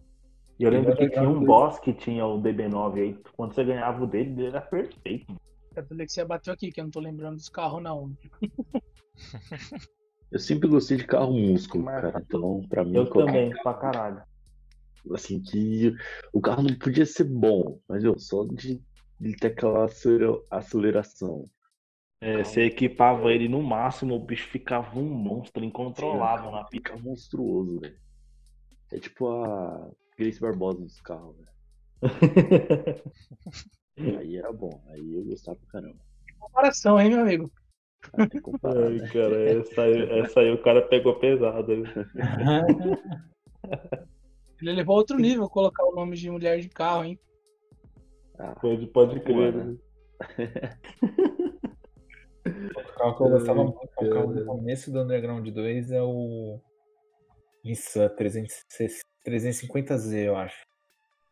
E eu lembro o que tinha um DB9 boss que tinha o DB9 aí, quando você ganhava o dele, ele era perfeito. A Alexia bateu aqui, que eu não tô lembrando dos carros, não. Eu sempre gostei de carro músculo, Mas- cara. Então, pra mim, Eu qualquer também, pra caralho. assim, que o carro não podia ser bom, mas eu só de ele ter aquela acelera- aceleração. É, você equipava ele no máximo, o bicho ficava um monstro incontrolável na pica. Fica monstruoso, velho. É tipo a Grace Barbosa dos carros, velho. Aí era bom, aí eu gostava pra caramba. Comparação, hein, meu amigo? Ah, comparar, Ai, né? cara, essa aí, essa aí o cara pegou pesado. Ele levou a outro nível colocar o nome de mulher de carro, hein? Ah, Pode, pode crer, Boa, né? O carro que eu gostava muito, o carro do começo do Underground 2 é o Nissan 360 350Z, eu acho.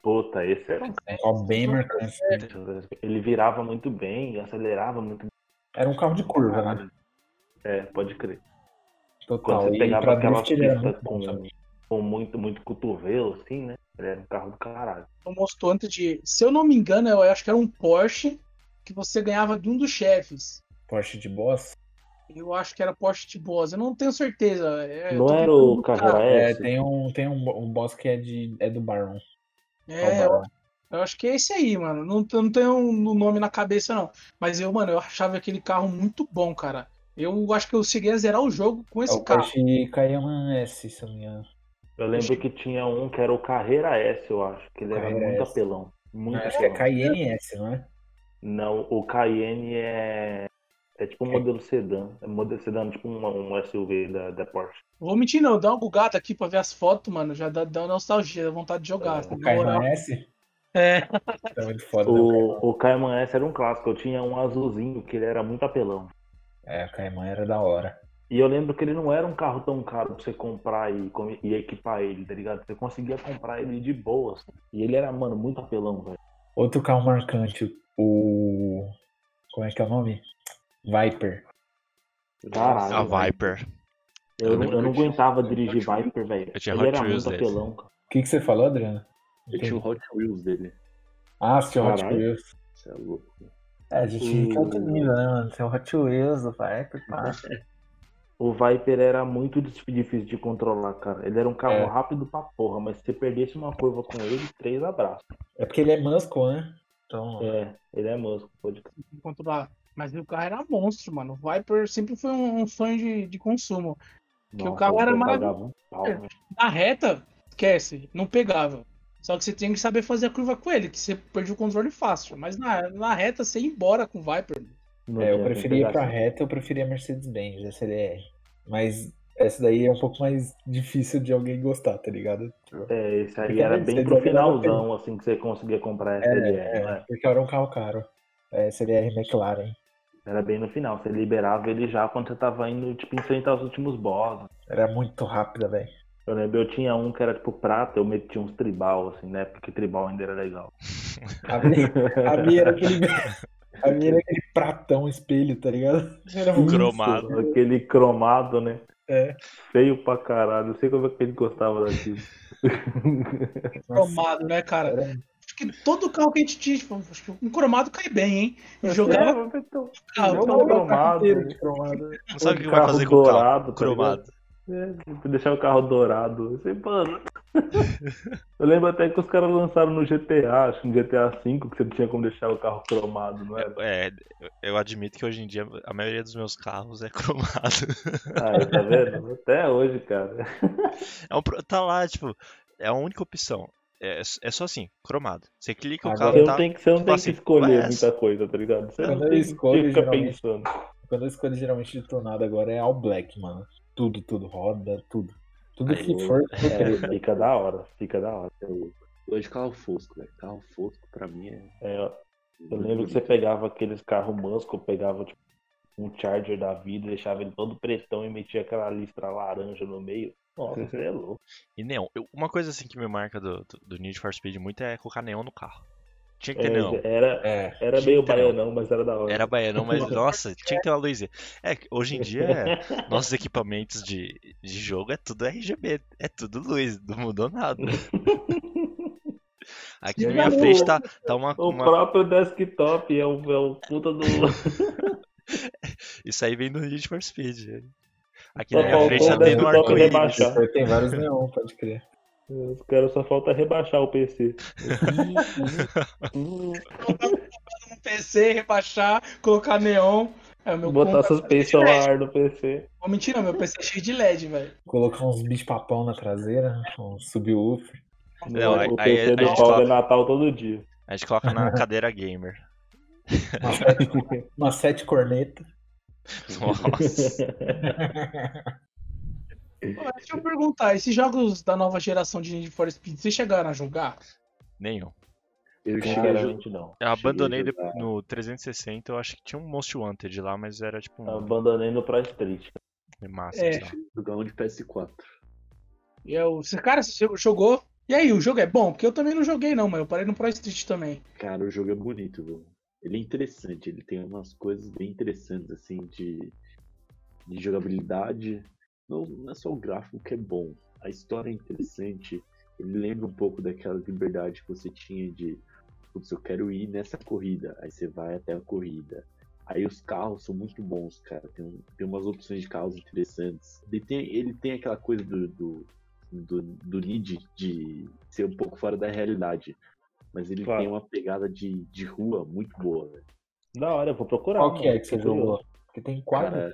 Puta, esse era um É carro bem marcante. Ele virava muito bem, acelerava muito bem. Era um carro de curva, né? Caralho. É, pode crer. Quando Total. você E pegava muito bom com, com muito, muito cotovelo, assim, né? Ele era um carro do caralho. O mostrou antes de. Se eu não me engano, eu acho que era um Porsche que você ganhava de um dos chefes. Porsche de boss. Eu acho que era Porsche de Boss, eu não tenho certeza. é, eu Não era o. Carrera É, S? tem um, tem um, um boss que é, de, é do Baron. É, eu, eu acho que é esse aí, mano. Não, eu não tenho o nome na cabeça, não. Mas eu, mano, eu achava aquele carro muito bom, cara. Eu acho que eu cheguei a zerar o jogo com É esse o carro. Porsche Cayman S, se eu me engano. Eu lembro que tinha um que era o Carreira S, eu acho. Que ele era Carreira muito S. apelão. Muito Acho que é apelão. KNS, não é? Não, o Cayenne é. É tipo um modelo sedã. É um modelo sedã, tipo um, um SUV da, da Porsche. Vou mentir, não. Dá uma bugada aqui pra ver as fotos, mano. Já dá, dá uma nostalgia, dá vontade de jogar. O Na moral. Cayman S? É. É muito foda, né? O, o Cayman S era um clássico. Eu tinha um azulzinho que ele era muito apelão. É, o Cayman era da hora. E eu lembro que ele não era um carro tão caro pra você comprar e, e equipar ele, tá ligado? Você conseguia comprar ele de boa, assim. E ele era, mano, muito apelão, velho. Outro carro marcante, o. Como é que é o nome? Viper. Caralho. A velho. Viper. Eu, não- eu não Eu tinha- aguentava dirigir Viper, velho. Eu tinha Ele Hot era Wheels muito apelão, cara. O que, que você falou, Adriano? Eu tinha o Hot Wheels dele. Ah, seu Hot. Wheels. Você é louco. É, a gente O- fica outro nível, né, mano? Seu Hot Wheels, o Viper, pá. O Viper era muito dif- difícil de controlar, cara. Ele era um carro É. rápido pra porra, mas se você perdesse uma curva com ele, três abraços. É porque ele é muscle, né? Então, É, ele é músico, pode crer. controlar. Mas o carro era monstro, mano. O Viper sempre foi um, um sonho de, de consumo. Que o Nossa, carro era maravilhoso. um velho. Na reta, esquece, não pegava. Só que você tem que saber fazer a curva com ele, que você perde o controle fácil. Mas na, na reta, você ia embora com o Viper. É, eu preferia pra pegasse. reta, eu preferia Mercedes-Benz, a CDR. Mas essa daí é um pouco mais difícil de alguém gostar, tá ligado? É, esse aí Porque era bem pro finalzão, assim, que você conseguia comprar essa LR, É, né? porque era um carro caro. É, CDR McLaren. Era bem no final. Você liberava ele já quando você tava indo, tipo, enfrentar os últimos bosses. Era muito rápida, velho. Eu lembro, eu tinha um que era tipo prata, eu metia uns tribal, assim, né? Porque tribal ainda era legal. A minha, a minha era aquele. A minha era aquele pratão espelho, tá ligado? Era muito Cromado. Aquele cromado, né? É. Feio pra caralho. Não sei como é que ele gostava daquilo. Cromado, né, cara? Era- que todo carro que a gente tinha, tipo, acho que um cromado cai bem, hein? E jogava carro. Não, então, não. cromado. inteiro de cromado. Não sabe o que vai fazer com o carro. dourado, tá Cromado. É, tipo, deixar o carro dourado. Assim, mano, Eu lembro até que os caras lançaram no GTA, acho que no GTA V, que você não tinha como deixar o carro cromado, não era? É, eu- eu admito que hoje em dia a maioria dos meus carros é cromado. Ah, tá vendo? Até hoje, cara. É um tá lá, tipo, é a única opção. É, é só assim, cromado. Você clica, o Agora carro Você tá. não tem que, você não tipo tem assim, que escolher muita coisa, tá ligado? Você Quando não eu tem escolho, geralmente- pensando. Quando eu escolho geralmente de tornado agora é All Black, mano. Tudo, tudo, roda, tudo. Tudo Aí, que for. É, fica da hora, fica da hora. De carro fosco, velho. Carro fosco pra mim é. É, eu lembro que você pegava aqueles carros Muscle, pegava tipo, um Charger da vida, deixava ele todo pretão e metia aquela listra laranja no meio. Nossa, você é louco. E neon. Eu- uma coisa assim que me marca do, do, do Need for Speed muito é colocar neon no carro. Tinha que ter É, neon. era, É. era meio baianão, mas era da hora. Era baianão, mas nossa, tinha que ter uma luzinha. É, hoje em dia, nossos equipamentos de, de jogo é tudo RGB, é tudo luz, não mudou nada. Aqui na minha frente tá, tá uma, O uma- próprio desktop é o, é o puta do. Isso aí vem do Need for Speed. Aqui Só na minha frente tá tendo um arco-íris. tem vários neon, pode crer. Os caras só falta rebaixar o PC. no PC, rebaixar, colocar neon. É, o meu Botar é a LED. ar no PC. Ô, mentira, meu PC é cheio de LED, velho. Colocar uns bicho-papão na traseira, um subwoofer. Não, aí- o aí PC a do gente Paulo coloca- é Natal todo dia. A gente coloca na cadeira gamer. Uma sete, uma sete corneta. Nossa. Deixa eu perguntar, esses jogos da nova geração de Need for Speed, vocês chegaram a jogar? Nenhum. Eu cheguei a jogar. Sinceramente, não. Eu abandonei no 360, eu acho que tinha um Most Wanted lá, mas era tipo um Abandonei no Pro Street. É. sei lá. jogar um de PS4. E eu, cara você jogou. E aí, o jogo é bom? Porque eu também não joguei, não, mas eu parei no Pro Street também. Cara, o jogo é bonito, viu? Ele é interessante, ele tem umas coisas bem interessantes, assim, de, de jogabilidade. Não, não é só o gráfico que é bom, a história é interessante. Ele lembra um pouco daquela liberdade que você tinha de, putz, eu quero ir nessa corrida, aí você vai até a corrida. Aí os carros são muito bons, cara. Tem, tem umas opções de carros interessantes. Ele tem, ele tem aquela coisa do, do, do, do need de ser um pouco fora da realidade. Mas ele Claro. tem uma pegada de, de rua muito boa, velho. Da hora, eu vou procurar. Qual que é que você jogou? Porque tem quatro. Cara,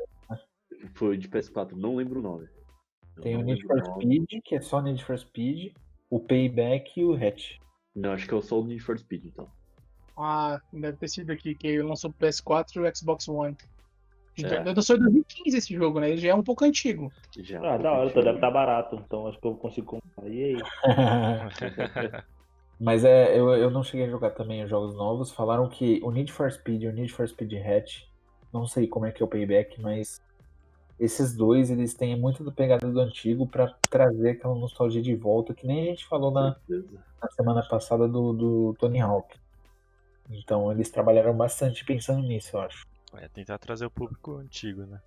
foi de PS4, não lembro o nome. Eu Tem o Need for. Speed, que é só Need for Speed, o Payback e o Hatch. Não, acho que é só o Need for Speed, então. Ah, deve ter sido aqui, que lançou pro PS4 e o Xbox One. É. Lançou em 2015 esse jogo, né? Ele já é um pouco antigo. Já é um Ah, pouco da hora, então antigo. deve estar barato. Então acho que eu consigo comprar. E aí? Mas é, eu, eu não cheguei a jogar também os jogos novos. Falaram que o Need for Speed e o Need for Speed Hatch, não sei como é que é o Payback, mas esses dois eles têm muito da pegada do antigo pra trazer aquela nostalgia de volta, que nem a gente falou na, na semana passada do, do Tony Hawk. Então eles trabalharam bastante pensando nisso, eu acho. É tentar trazer o público antigo, né?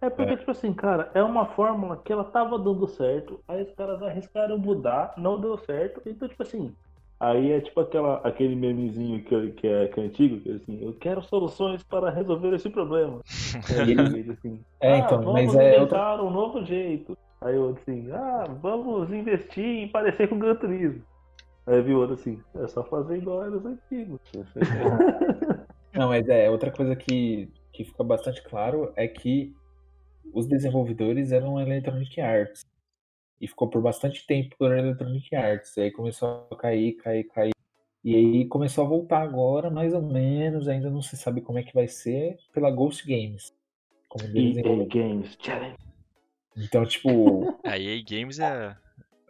É porque, tipo assim, cara, é uma fórmula que ela tava dando certo, aí os caras arriscaram mudar, não deu certo, então, tipo assim, aí é tipo aquela, aquele memezinho que, que, é, que é antigo, que é assim, eu quero soluções para resolver esse problema. Aí ele assim, É, ah, então, vamos mas é outra, inventar um novo jeito. Aí o outro assim, ah, vamos investir em parecer com o Gran Turismo. Aí viu o outro assim, é só fazer igual era os antigos. Não, mas é, outra coisa que, que fica bastante claro é que os desenvolvedores eram Electronic Arts. E ficou por bastante tempo por Electronic Arts. E aí começou a cair, cair, cair. E aí começou a voltar agora, mais ou menos, ainda não se sabe como é que vai ser, pela Ghost Games. Como EA. Games Challenge. Então, tipo, A EA Games é.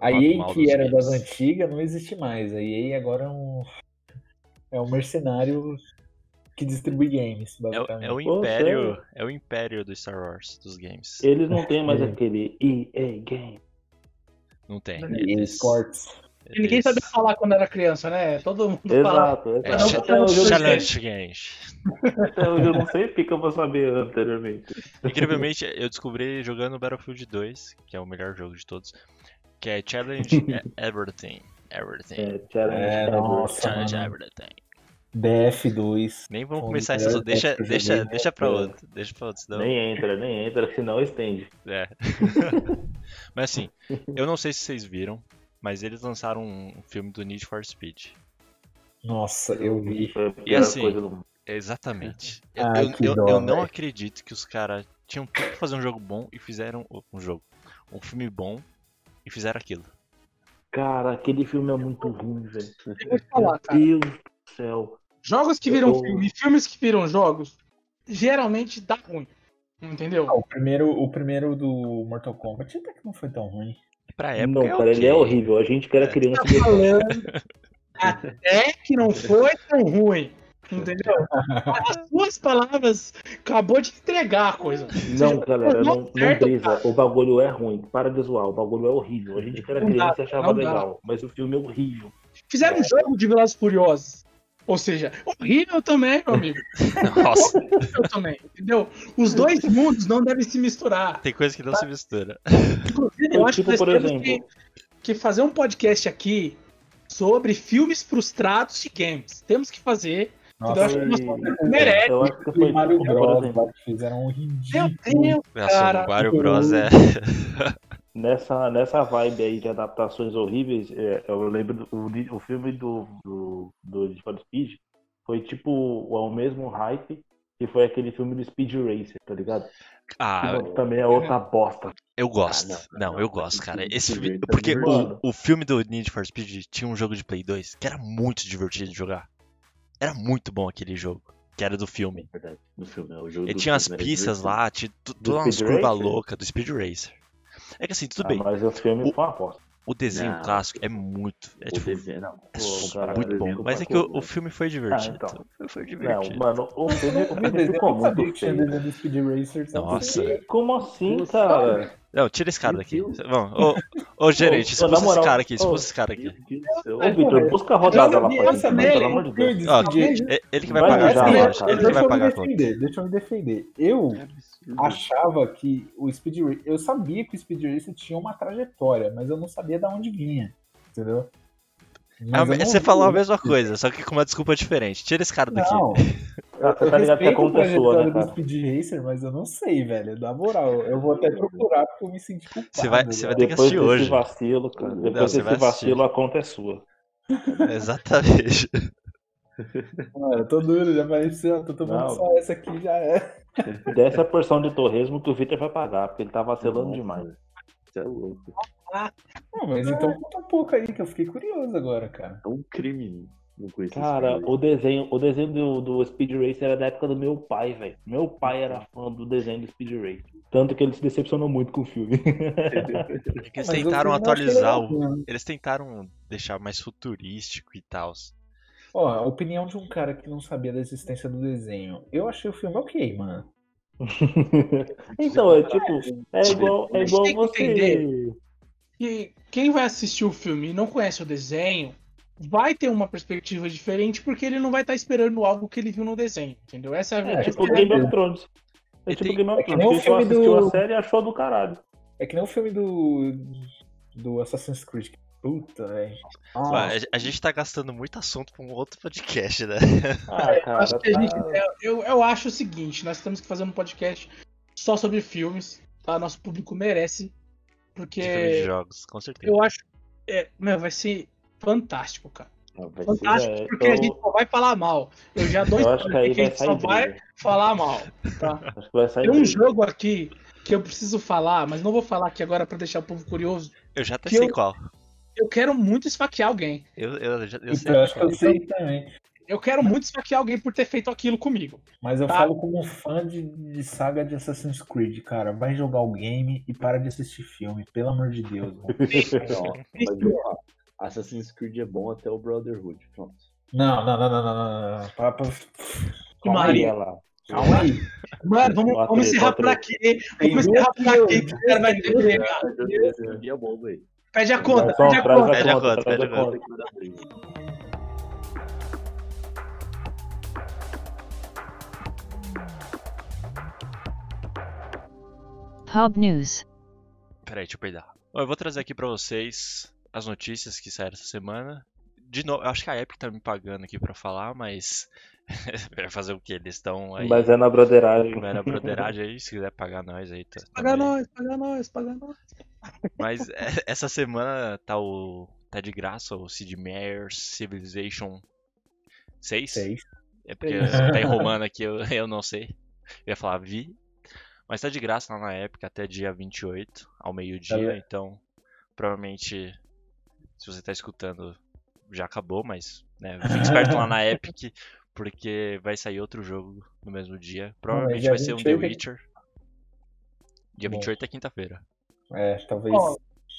a EA que era das games. antigas não existe mais. A EA agora é um, é um mercenário que distribui games, É, o- basicamente. é o Pô, império. sério? É o império do Star Wars, dos games. Eles não têm mais É. aquele EA Games. Não tem. Eles, Sports. E ninguém eles- sabia falar quando era criança, né? Todo mundo fala. Exato, É, exato. sei, Challenge Games. até hoje eu não sei porque que eu vou saber anteriormente. Incrivelmente, eu descobri jogando Battlefield 2, que é o melhor jogo de todos, que é Challenge Everything. Everything. É, Challenge É, nossa. Challenge. Everything. BF2. Nem vamos começar melhores Deixa, deixa, deixa pra É. outro. Deixa pra outro, senão. Nem entra, nem entra, senão estende. É. Mas assim, eu não sei se vocês viram, mas eles lançaram um filme do Need for Speed. Nossa, eu vi. E assim, coisa do mundo. Exatamente. Eu, Ai, eu- eu- dó, eu não acredito que os caras tinham tudo pra fazer um jogo bom e fizeram um jogo. Um filme bom e fizeram aquilo. Cara, aquele filme é muito ruim, velho. Eu vou te falar, cara. Meu Deus do céu. Jogos que viram Eu- filme, filmes que viram jogos, geralmente dá ruim. Entendeu? Ah, o, primeiro, o primeiro do Mortal Kombat até que não foi tão ruim. Pra época não, é cara, ele é horrível. A gente que era criança. Tá falando até que não foi tão ruim. Entendeu? As suas palavras acabou de entregar a coisa. Não, galera, não, não brisa. O bagulho é ruim. Para de zoar. O bagulho é horrível. A gente que era Não dá, criança achava não dá. legal. Mas o filme é horrível. Fizeram um jogo de Velozes e Furiosos. Ou seja, horrível também, meu amigo. Nossa, Horrível também, entendeu? Os dois mundos não devem se misturar. tem coisa que não se mistura. Inclusive, eu acho Tipo, que nós por temos exemplo- que, que fazer um podcast aqui sobre filmes frustrados de games. Temos que fazer. Nossa, eu acho que nós merece. Eu acho que foi Mario Bros. fizeram um Meu ridículo. Deus, Nossa, Cara, o Mario Bros é. nessa, nessa vibe aí de adaptações horríveis, é, eu lembro do o, o filme do, do, do Need for Speed foi tipo o mesmo hype que foi aquele filme do Speed Racer, tá ligado? Ah, Que também é outra bosta. eu gosto. Ah, não, não, eu não, gosto, mas cara. esse filme tá Porque o, o filme do Need for Speed tinha um jogo de Play 2 que era muito divertido de jogar. Era muito bom aquele jogo. Que era do filme. É verdade, no filme. é O jogo Ele do tinha as pistas lá, tinha Do Speed curvas Racer? loucas do Speed Racer. É que assim, tudo Ah, bem. mas o filme O- foi uma bosta. O desenho Não. clássico é muito. É O tipo. desenho, não. É cara, muito o bom. Mas é que o, o filme foi divertido. então. Foi- Foi Não, divertido. mano, o filme, o filme Eu ficou não sabia muito que tinha feio. desenho do Speed Racer. Nossa. Como assim, Nossa, cara? Não, tira esse cara daqui. Vamos, ô, ô gerente, fosse esse moral, cara aqui, fosse esse cara aqui. Ô, Vitor, busca a rodada lá pra gente, pelo amor de Deus. Eu Ó, ele que vai pagar a conta. Ele que Deixa vai eu pagar me a conta. defender, deixa eu me defender. Eu. Achava que o Speed Racer. Eu sabia que o Speed Racer tinha uma trajetória, mas eu não sabia de onde vinha. Entendeu? Mas Ah, eu não você falou a mesma coisa, só que com uma desculpa diferente. Tira esse cara daqui. Não, Ah, você eu tá ligado que a conta é sua, né, do cara? Speed Racer, mas eu não sei, velho. Na moral, eu vou até procurar porque eu me senti culpado. Você vai- você vai ter que Depois assistir desse hoje. vacilo, cara. Não, Depois você vai desse assistir. vacilo, a conta é sua. Exatamente. Mano, eu tô duro, já apareceu, tô tomando Não. só essa aqui, já é. Dessa porção de torresmo que o Vitor vai pagar, porque ele tá vacilando Nossa, demais. Você é louco. Não, mas então conta um pouco aí, que eu fiquei curioso agora, cara. É um crime. Não conheço esse Cara, o desenho, o desenho do, do Speed Racer era da época do meu pai, velho. Meu pai era fã do desenho do Speed Racer. Tanto que ele se decepcionou muito com o filme. É que eles tentaram atualizar o. né? Eles tentaram deixar mais futurístico e tal. Ó, a opinião de um cara que não sabia da existência do desenho. Eu achei o filme ok, mano. então, é tipo, é igual, é igual tem que você. entender. E quem vai assistir o filme e não conhece o desenho, vai ter uma perspectiva diferente porque ele não vai estar esperando algo que ele viu no desenho, entendeu? Essa é a É tipo é a Game of verdade. Thrones. É E tipo Game é of que nem o Thrones. Quem só filme assistiu do- a série achou do caralho. É que nem o filme do. do Assassin's Creed. Puta, velho. A- a gente tá gastando muito assunto pra um outro podcast, né? Ah, Eu cara, acho que a gente- tá- é, eu, eu acho o seguinte, nós temos que fazer um podcast só sobre filmes, tá? Nosso público merece, porque De jogos, com certeza. eu acho, é, meu, vai ser fantástico, cara. Vai ser- Fantástico, é, porque a gente só vai falar mal. Eu já dou Eu acho que aí que a vai gente só vai falar mal, tá? Acho que vai sair Tem um briga. jogo aqui que eu preciso falar, mas não vou falar aqui agora pra deixar o povo curioso. Eu já até sei eu- qual. Eu quero muito esfaquear alguém. Eu, eu, já- eu sei. Eu acho que eu sei também. Eu quero muito esfaquear alguém por ter feito aquilo comigo. Mas eu Tá. falo como fã de, de saga de Assassin's Creed, cara. Vai jogar o game e para de assistir filme, pelo amor de Deus. mano. Não, mas, ó, Assassin's Creed é bom até o Brotherhood. Pronto. Não, não, não, não, não, não, não. Para, para... Calma aí, Maria. lá. Calma aí. Mano, vamos, vamos encerrar por aqui. Vamos encerrar por aqui. que O cara vai ter que pegar. Esse filme é bom, velho. Pede a conta, pede a conta. Pede a conta, pede a conta. Hub News. Peraí, deixa eu peidar. Eu vou trazer aqui pra vocês as notícias que saíram essa semana. De novo, eu acho que a Epic tá me pagando aqui pra falar, mas. Vai fazer o quê? Eles estão aí. Mas é na broderagem. Vai na broderagem aí, se quiser pagar nós aí. Tá, Paga tamo aí. nós, paga nós, paga nós. Mas é, essa semana tá o. tá de graça o Sid Meier's Civilization 6. Seis. É porque tá em romano aqui, eu, eu não sei. Eu ia falar vi. Mas tá de graça lá na Epic até dia 28, ao meio-dia, Tá então provavelmente se você tá escutando já acabou, mas né, fique esperto lá na Epic, porque vai sair outro jogo no mesmo dia. Provavelmente vai ser um The 28 é- Witcher. Dia Bom. 28 é quinta-feira. É, talvez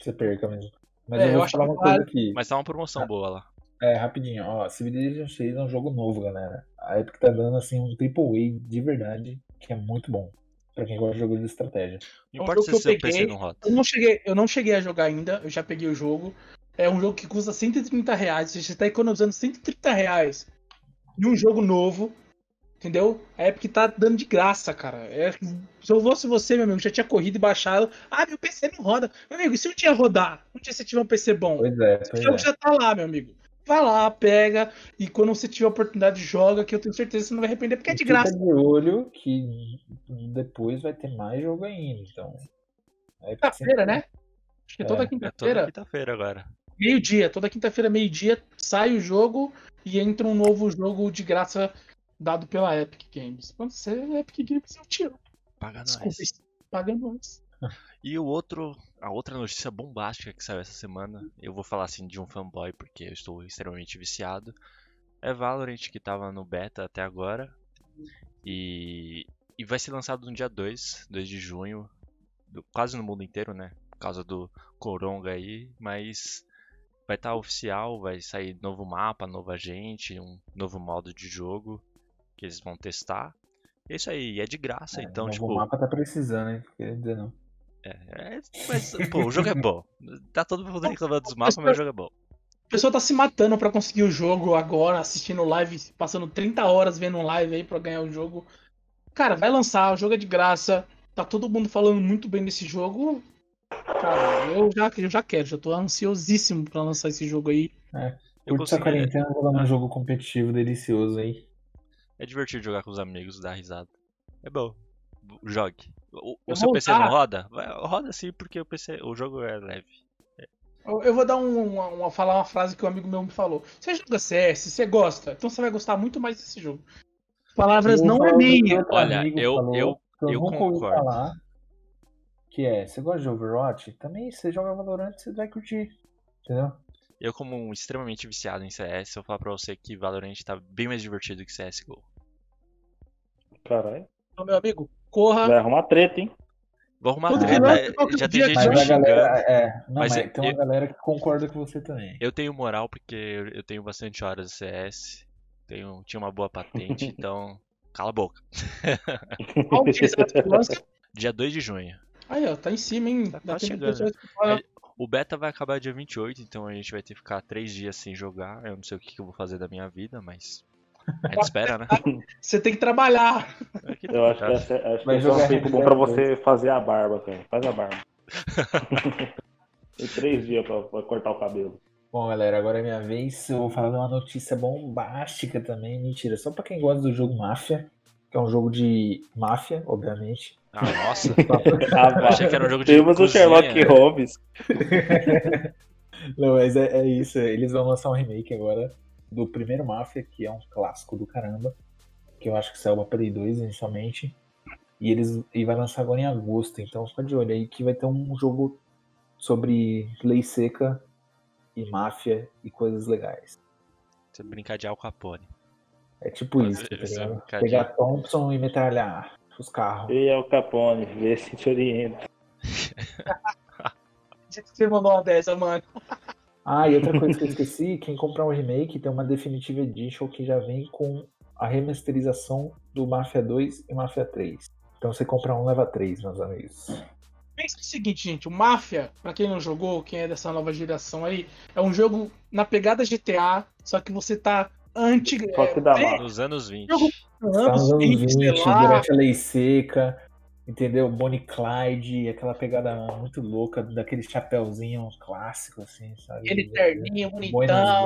você perca mesmo. Mas É, eu eu vou acho falar que uma coisa aqui. Mas tá uma promoção boa lá. É, rapidinho, ó. Civilization 6 é um jogo novo, galera. A Epic tá dando assim um triple A de verdade, que é muito bom. Pra quem gosta de jogo de estratégia. Não importa jogo se que eu PC peguei, não roda. Eu não, cheguei, eu não cheguei a jogar ainda, eu já peguei o jogo. É um jogo que custa 130 reais. Você está economizando 130 reais em um jogo novo. Entendeu? A Epic tá dando de graça, cara. É, se eu fosse você, meu amigo, já tinha corrido e baixado. Ah, meu PC não roda. Meu amigo, e se um dia rodar? Um dia você tiver um PC bom? Pois é, O pois jogo é. já tá lá, meu amigo. Vai lá, pega. E quando você tiver a oportunidade, joga, que eu tenho certeza que você não vai arrepender, porque é E de fica graça. de olho que depois vai ter mais jogo ainda. Então. Quinta-feira, sempre- né? Acho que toda É, É toda quinta-feira. quinta-feira agora. Meio-dia, toda quinta-feira, meio-dia, sai o jogo e entra um novo jogo de graça dado pela Epic Games. Quando você é Epic Games, eu tiro. Paga Desculpa, nós. pagando antes. E o outro, a outra notícia bombástica que saiu essa semana, eu vou falar assim de um fanboy porque eu estou extremamente viciado, é Valorant que tava no beta até agora e, e vai ser lançado no dia 2, 2 de junho, do- quase no mundo inteiro, né? Por causa do Coronga aí, mas vai estar oficial, vai sair novo mapa, nova gente, um novo modo de jogo que eles vão testar. É isso aí, é de graça, É, então, o novo tipo, mapa tá precisando, hein? Queria dizer não. é, mas, pô, o jogo é bom. Tá todo mundo reclamando dos mapas, mas o jogo é bom. O pessoal tá se matando pra conseguir o jogo agora, assistindo live, passando 30 horas vendo um live aí pra ganhar o jogo. Cara, vai lançar, o jogo é de graça. Tá todo mundo falando muito bem desse jogo. Cara, eu já, eu já quero, já tô ansiosíssimo pra lançar esse jogo aí. Eu Curte essa consegui, é, quarentena, vou dar um jogo competitivo delicioso aí. é divertido jogar com os amigos, dar risada. É bom. Jogue. O, o Eu seu PC usar. não roda? Vai- Roda sim, porque o PC, o jogo é leve. Eu, eu vou dar um, uma, uma- falar uma frase que um amigo meu me falou. Você joga CS, você gosta, então você vai gostar muito mais desse jogo. Palavras Eu não é minha. Olha, eu- eu- eu, eu concordo. Que é, você gosta de Overwatch? Também, você joga Valorant, você vai curtir. Entendeu? Eu, como um extremamente viciado em CS, eu vou falar pra você que Valorant tá bem mais divertido que CSGO. Caralho. Então, meu amigo, corra. Vai arrumar treta, hein? Vou arrumar treta, é, já tem gente a me xingando. galera, é, não, Mas mas, eu- tem uma eu- galera que concorda com você também. Eu tenho moral porque eu, eu tenho bastante horas de CS, tenho, tinha uma boa patente, então cala a boca. É? Dia 2 de junho. Aí, ó, tá em cima, hein? Tá de chegando. escutar. O beta vai acabar dia 28, então a gente vai ter que ficar 3 dias sem jogar. Eu não sei o que, que eu vou fazer da minha vida, mas a gente espera, né? Você tem que trabalhar. É que Eu acho que tá. essa, acho que é um tempo bom pra você fazer a barba, cara. Faz a barba. Tem três dias pra, pra cortar o cabelo. Bom, galera, agora é minha vez. Eu vou falar de uma notícia bombástica também. Mentira, só pra quem gosta do jogo Máfia, que é um jogo de máfia, obviamente. Ah, nossa. Ah, achei que era um jogo de Temos o. Sherlock Holmes. Não, mas é, é isso. Eles vão lançar um remake agora do primeiro Máfia, que é um clássico do caramba. Que eu acho que saiu pra Play 2 inicialmente. E eles e vai lançar agora em agosto. Então fica de olho aí que vai ter um jogo sobre lei seca e máfia e coisas legais. Você brincar de Al Capone. É tipo Mas isso, tá é um. Pegar Thompson e metralhar os carros. E é o Capone, vê se te orienta. Você mandou uma dessa, mano. Ah, e outra coisa que eu esqueci, quem comprar um remake tem uma Definitive Edition que já vem com a remasterização do Mafia 2 e Mafia 3. Então você compra um, leva três, meus amigos. Pensa o seguinte, gente, o Mafia, pra quem não jogou, quem é dessa nova geração aí, é um jogo na pegada GTA, só que você tá antigo. Só que dá é, mal. Nos anos 20. Jogo- Tá nos anos anos 20, sei 20, lá. durante a lei seca, entendeu? Bonnie Clyde, aquela pegada muito louca, daquele chapéuzinho clássico, assim, sabe? Aquele terninho bonitão,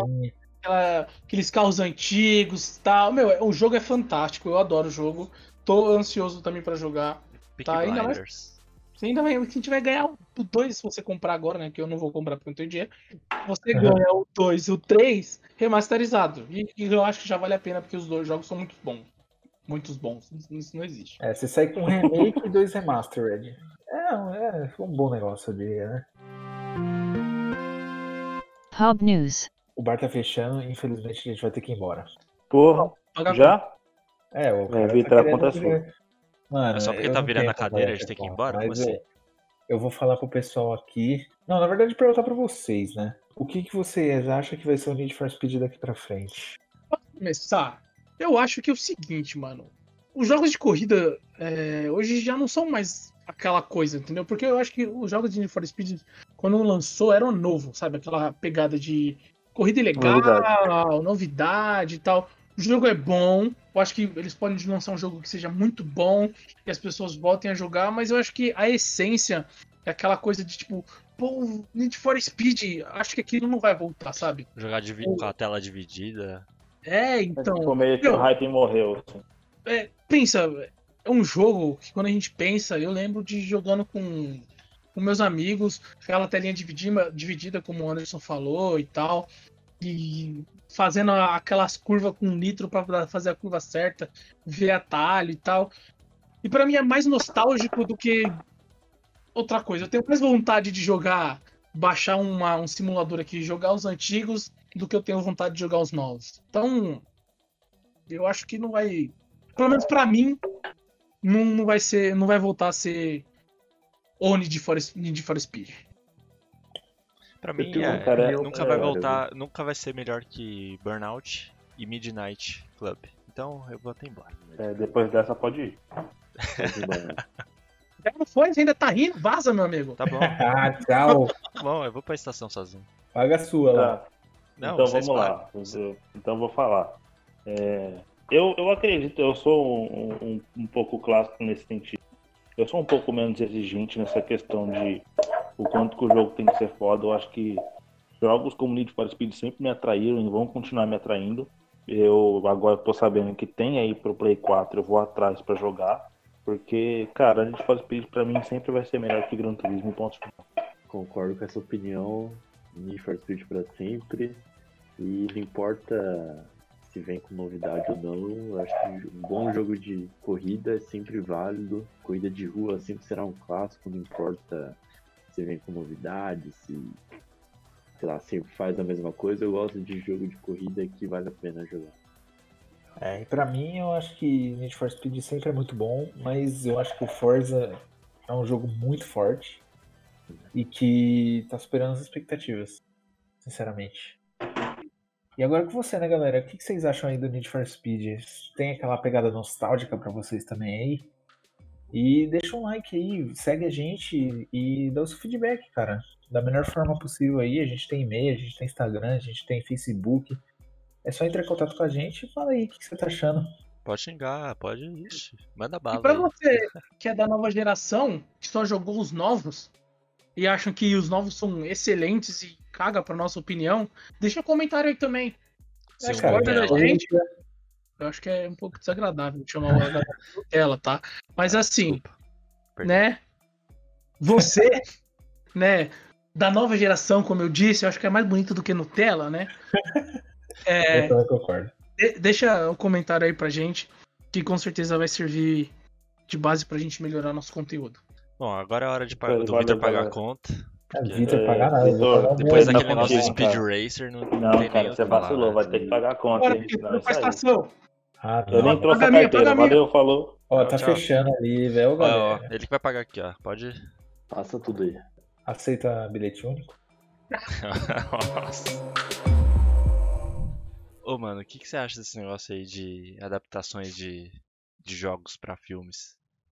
Boinazinha. aquela- aqueles carros antigos e tal. Meu, o jogo é fantástico, eu adoro o jogo. Tô ansioso também pra jogar. Peaky tá, ainda mais- Blinders. Você ainda vai, a gente vai ganhar o 2 se você comprar agora, né? Que eu não vou comprar porque eu não tenho dinheiro. Você ganha o 2 e o 3 remasterizado. E, e eu acho que já vale a pena porque os dois jogos são muito bons. Muitos bons. Isso não existe. É, você sai com um remake e dois remastered. É, é um bom negócio, diria, né? Hub News. O bar tá fechando infelizmente a gente vai ter que ir embora. Porra, já? É, o cara Vitor, querendo acontece ver- Mano, É só porque eu tá virando a cadeira, a gente tem que ir embora? Como mas assim? eu, eu vou falar pro pessoal aqui. Não, na verdade, perguntar pra vocês, né? O que, que vocês acham que vai ser o Need for Speed daqui pra frente? começar, eu acho que é o seguinte, mano. Os jogos de corrida é, hoje já não são mais aquela coisa, entendeu? Porque eu acho que os jogos de Need for Speed, quando lançou, eram novo, sabe? Aquela pegada de corrida ilegal, Novidade. novidade, e tal. O jogo é bom. Eu acho que eles podem lançar um jogo que seja muito bom e as pessoas voltem a jogar, mas eu acho que a essência é aquela coisa de tipo, pô, Need for Speed, acho que aquilo não vai voltar, sabe? Jogar com a tela dividida. É, Então, então. meio que o hype morreu. assim. É, pensa, é um jogo que quando a gente pensa, eu lembro de jogando com, com meus amigos, aquela telinha dividida, dividida, como o Anderson falou e tal, fazendo aquelas curvas com nitro para fazer a curva certa, ver atalho e tal. E pra mim é mais nostálgico do que outra coisa. Eu tenho mais vontade de jogar, baixar uma- um simulador aqui, jogar os antigos, do que eu tenho vontade de jogar os novos. Então, eu acho que não vai. Pelo menos pra mim, não, não vai ser. Não vai voltar a ser o Need for, Need for Speed. Pra Eu mim, tenho é, cara- nunca é, vai voltar, nunca vai ser melhor que Burnout e Midnight Club. Então eu vou até embora. É, depois dessa pode ir. Já não foi, você ainda tá rindo? Vaza, meu amigo. Tá bom, Ah, tchau! tá bom, eu vou pra estação sozinho. Paga a sua lá. Tá. Não, então vamos lá. Eu- Então eu vou falar. É, eu, eu acredito, eu sou um, um, um pouco clássico nesse sentido. Eu sou um pouco menos exigente nessa questão de o quanto que o jogo tem que ser foda. Eu acho que jogos como Need for Speed sempre me atraíram e vão continuar me atraindo. Eu agora tô sabendo que tem aí pro Play 4, eu vou atrás pra jogar. Porque, cara, Need for Speed pra mim sempre vai ser melhor que Gran Turismo, ponto final. Concordo com essa opinião. Need for Speed pra sempre. E não importa se vem com novidade ou não, acho que um bom jogo de corrida é sempre válido. Corrida de rua sempre será um clássico, não importa se vem com novidade, se sei lá, sempre faz a mesma coisa. Eu gosto de jogo de corrida que vale a pena jogar. É, e pra mim eu acho que Need for Speed sempre é muito bom, mas eu acho que o Forza é um jogo muito forte e que tá superando as expectativas, sinceramente. E agora com você, né, galera? O que vocês acham aí do Need for Speed? Tem aquela pegada nostálgica pra vocês também aí? E deixa um like aí, segue a gente e dá o seu feedback, cara. Da melhor forma possível aí. A gente tem e-mail, a gente tem Instagram, a gente tem Facebook. É só entrar em contato com a gente e fala aí o que você tá achando. Pode xingar, pode. Ixi, manda E bala. pra aí. você que é da nova geração, que só jogou os novos e acham que os novos são excelentes e caga pra nossa opinião, deixa um comentário aí também. Se um cara, da gente. Eu acho que é um pouco desagradável chamar o Nutella, tá? Mas assim, Desculpa. Perdão. né? Você, né? Da nova geração, como eu disse, eu acho que é mais bonito do que Nutella, né? É, Eu também concordo. de- deixa um comentário aí pra gente, que com certeza vai servir de base pra gente melhorar nosso conteúdo. Bom, agora é hora de pa- Valeu, do Vitor pagar a conta. É, porque Vitor É, pagar nada. eu vou Vitor, pagar o Depois daquele do não, Speed cara. Racer, não, Não, tem cara, você vacilou, né? vai ter que pagar a conta. Agora, hein? Não, faz estação. Ah, Eu nem não. trouxe Paga a carteira, minha. valeu, falou. Ó, tá Tchau. fechando ali, velho, galera. ó, ele que vai pagar aqui, ó. Pode. Passa tudo aí. Aceita bilhete único? Nossa. Ô, mano, o que, que você acha desse negócio aí de adaptações de, de jogos pra filmes?